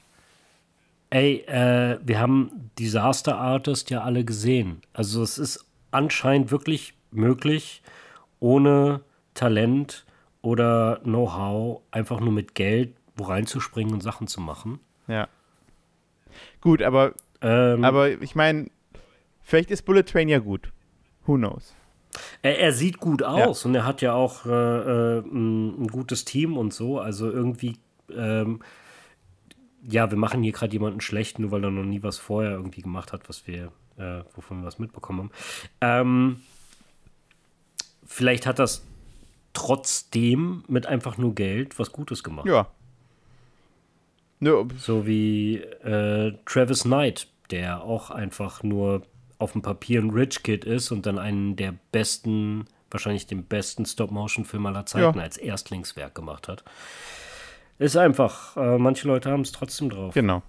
Speaker 2: Ey, äh, wir haben Disaster Artist ja alle gesehen. Also es ist anscheinend wirklich möglich, ohne Talent oder Know-how einfach nur mit Geld wo reinzuspringen und Sachen zu machen.
Speaker 1: Ja. Gut, aber, ähm, aber ich meine, vielleicht ist Bullet Train ja gut. Who knows?
Speaker 2: Er, er sieht gut aus ja. und er hat ja auch äh, äh, ein, ein, gutes Team und so. Also irgendwie, ähm, ja, wir machen hier gerade jemanden schlecht, nur weil er noch nie was vorher irgendwie gemacht hat, was wir, äh, wovon wir was mitbekommen haben. Ähm, vielleicht hat das trotzdem mit einfach nur Geld was Gutes gemacht.
Speaker 1: Ja,
Speaker 2: Nö. So wie äh, Travis Knight, der auch einfach nur auf dem Papier ein Rich Kid ist und dann einen der besten, wahrscheinlich den besten Stop-Motion-Film aller Zeiten ja. als Erstlingswerk gemacht hat. Ist einfach, äh, manche Leute haben es trotzdem drauf.
Speaker 1: Genau.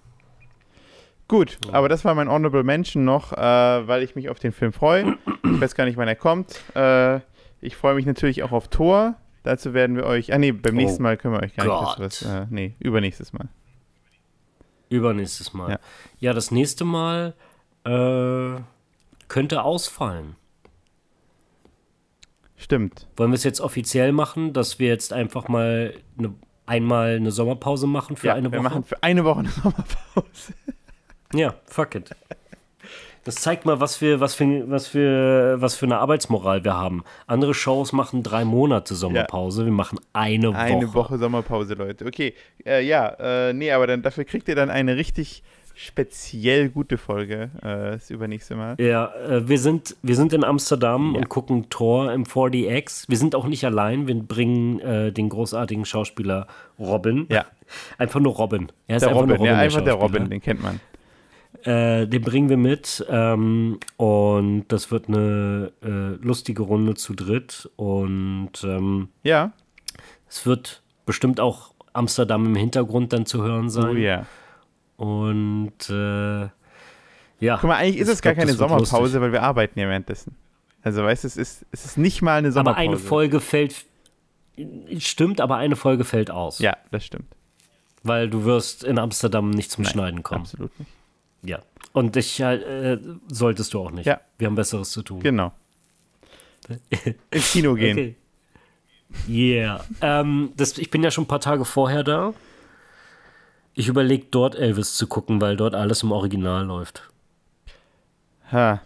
Speaker 1: Gut, ja. aber das war mein Honorable Mention noch, äh, weil ich mich auf den Film freue. Ich weiß gar nicht, wann er kommt. Äh, ich freue mich natürlich auch auf Thor. Dazu werden wir euch. Ah, nee, beim oh nächsten Mal können wir euch gar Gott. nicht was. Äh, nee, übernächstes Mal.
Speaker 2: Übernächstes Mal. Ja, ja das nächste Mal äh, könnte ausfallen.
Speaker 1: Stimmt.
Speaker 2: Wollen wir es jetzt offiziell machen, dass wir jetzt einfach mal eine, einmal eine Sommerpause machen für ja, eine Woche?
Speaker 1: Wir machen für eine Woche eine Sommerpause.
Speaker 2: ja, fuck it. Das zeigt mal, was für, was für, was für, was für eine Arbeitsmoral wir haben. Andere Shows machen drei Monate Sommerpause, ja. wir machen eine Woche.
Speaker 1: Eine Woche Sommerpause, Leute. Okay, äh, ja, äh, nee, aber dann dafür kriegt ihr dann eine richtig speziell gute Folge äh, das übernächste Mal.
Speaker 2: Ja, äh, wir, sind, wir sind in Amsterdam ja. und gucken Tor im 4DX. Wir sind auch nicht allein, wir bringen äh, den großartigen Schauspieler Robin.
Speaker 1: Ja.
Speaker 2: Einfach nur Robin.
Speaker 1: Er ist der einfach Robin, Robin, ja, einfach der Robin, den kennt man.
Speaker 2: Äh, den bringen wir mit ähm, und das wird eine äh, lustige Runde zu dritt und ähm,
Speaker 1: ja.
Speaker 2: Es wird bestimmt auch Amsterdam im Hintergrund dann zu hören sein. Oh
Speaker 1: ja.
Speaker 2: Und äh, ja.
Speaker 1: Guck mal, eigentlich ist es gar keine Sommerpause, lustig. weil wir arbeiten ja währenddessen. Also weißt du, es ist, es ist nicht mal eine Sommerpause.
Speaker 2: Aber eine Folge fällt, stimmt, aber eine Folge fällt aus.
Speaker 1: Ja, das stimmt.
Speaker 2: Weil du wirst in Amsterdam nicht zum Nein, Schneiden kommen.
Speaker 1: Absolut nicht.
Speaker 2: Ja. Und dich äh, solltest du auch nicht.
Speaker 1: Ja.
Speaker 2: Wir haben Besseres zu tun.
Speaker 1: Genau. Ins Kino gehen. Okay.
Speaker 2: Yeah. Ähm, das, ich bin ja schon ein paar Tage vorher da. Ich überlege dort Elvis zu gucken, weil dort alles im Original läuft.
Speaker 1: Ha.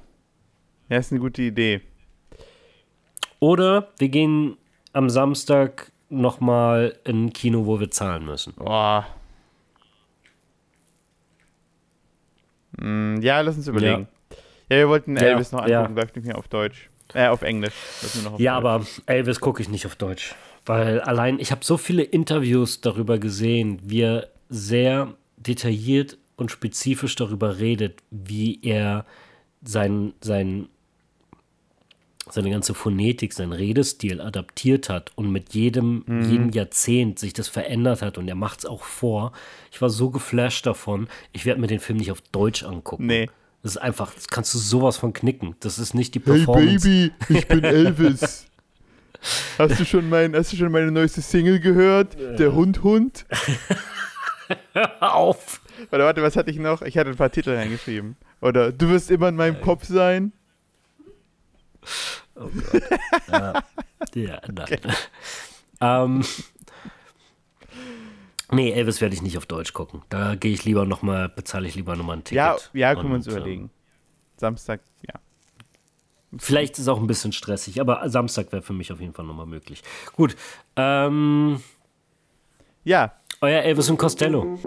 Speaker 1: Ja, ist eine gute Idee.
Speaker 2: Oder wir gehen am Samstag nochmal in ein Kino, wo wir zahlen müssen.
Speaker 1: Boah. Hm, ja, lass uns überlegen. Ja, wir wollten
Speaker 2: Ja,
Speaker 1: Elvis noch angucken,
Speaker 2: ja.
Speaker 1: läuft nicht mehr auf Deutsch. Äh, auf Englisch. auf
Speaker 2: Ja,
Speaker 1: Deutsch.
Speaker 2: aber Elvis gucke ich nicht auf Deutsch. Weil allein, ich habe so viele Interviews darüber gesehen, wie er sehr detailliert und spezifisch darüber redet, wie er sein, sein, seine ganze Phonetik, seinen Redestil adaptiert hat und mit jedem,
Speaker 1: Mhm.
Speaker 2: jedem Jahrzehnt sich das verändert hat und er macht es auch vor. Ich war so geflasht davon, ich werde mir den Film nicht auf Deutsch angucken.
Speaker 1: Nee.
Speaker 2: Das ist einfach, das kannst du sowas von knicken. Das ist nicht die
Speaker 1: Hey
Speaker 2: Performance.
Speaker 1: Baby, ich bin Elvis. Hast du schon mein, hast du schon meine neueste Single gehört? Der Hund Hund?
Speaker 2: Auf!
Speaker 1: Oder warte, was hatte ich noch? Ich hatte ein paar Titel reingeschrieben. Oder Du wirst immer in meinem Kopf sein.
Speaker 2: Ja, nein. Ähm, nee, Elvis werde ich nicht auf Deutsch gucken. Da gehe ich lieber nochmal, bezahle ich lieber nochmal ein Ticket.
Speaker 1: Ja, ja, können wir uns
Speaker 2: Und, ähm,
Speaker 1: überlegen. Samstag, ja.
Speaker 2: Vielleicht ist es auch ein bisschen stressig, aber Samstag wäre für mich auf jeden Fall nochmal möglich. Gut, ähm,
Speaker 1: Ja,
Speaker 2: euer Elvis und Costello.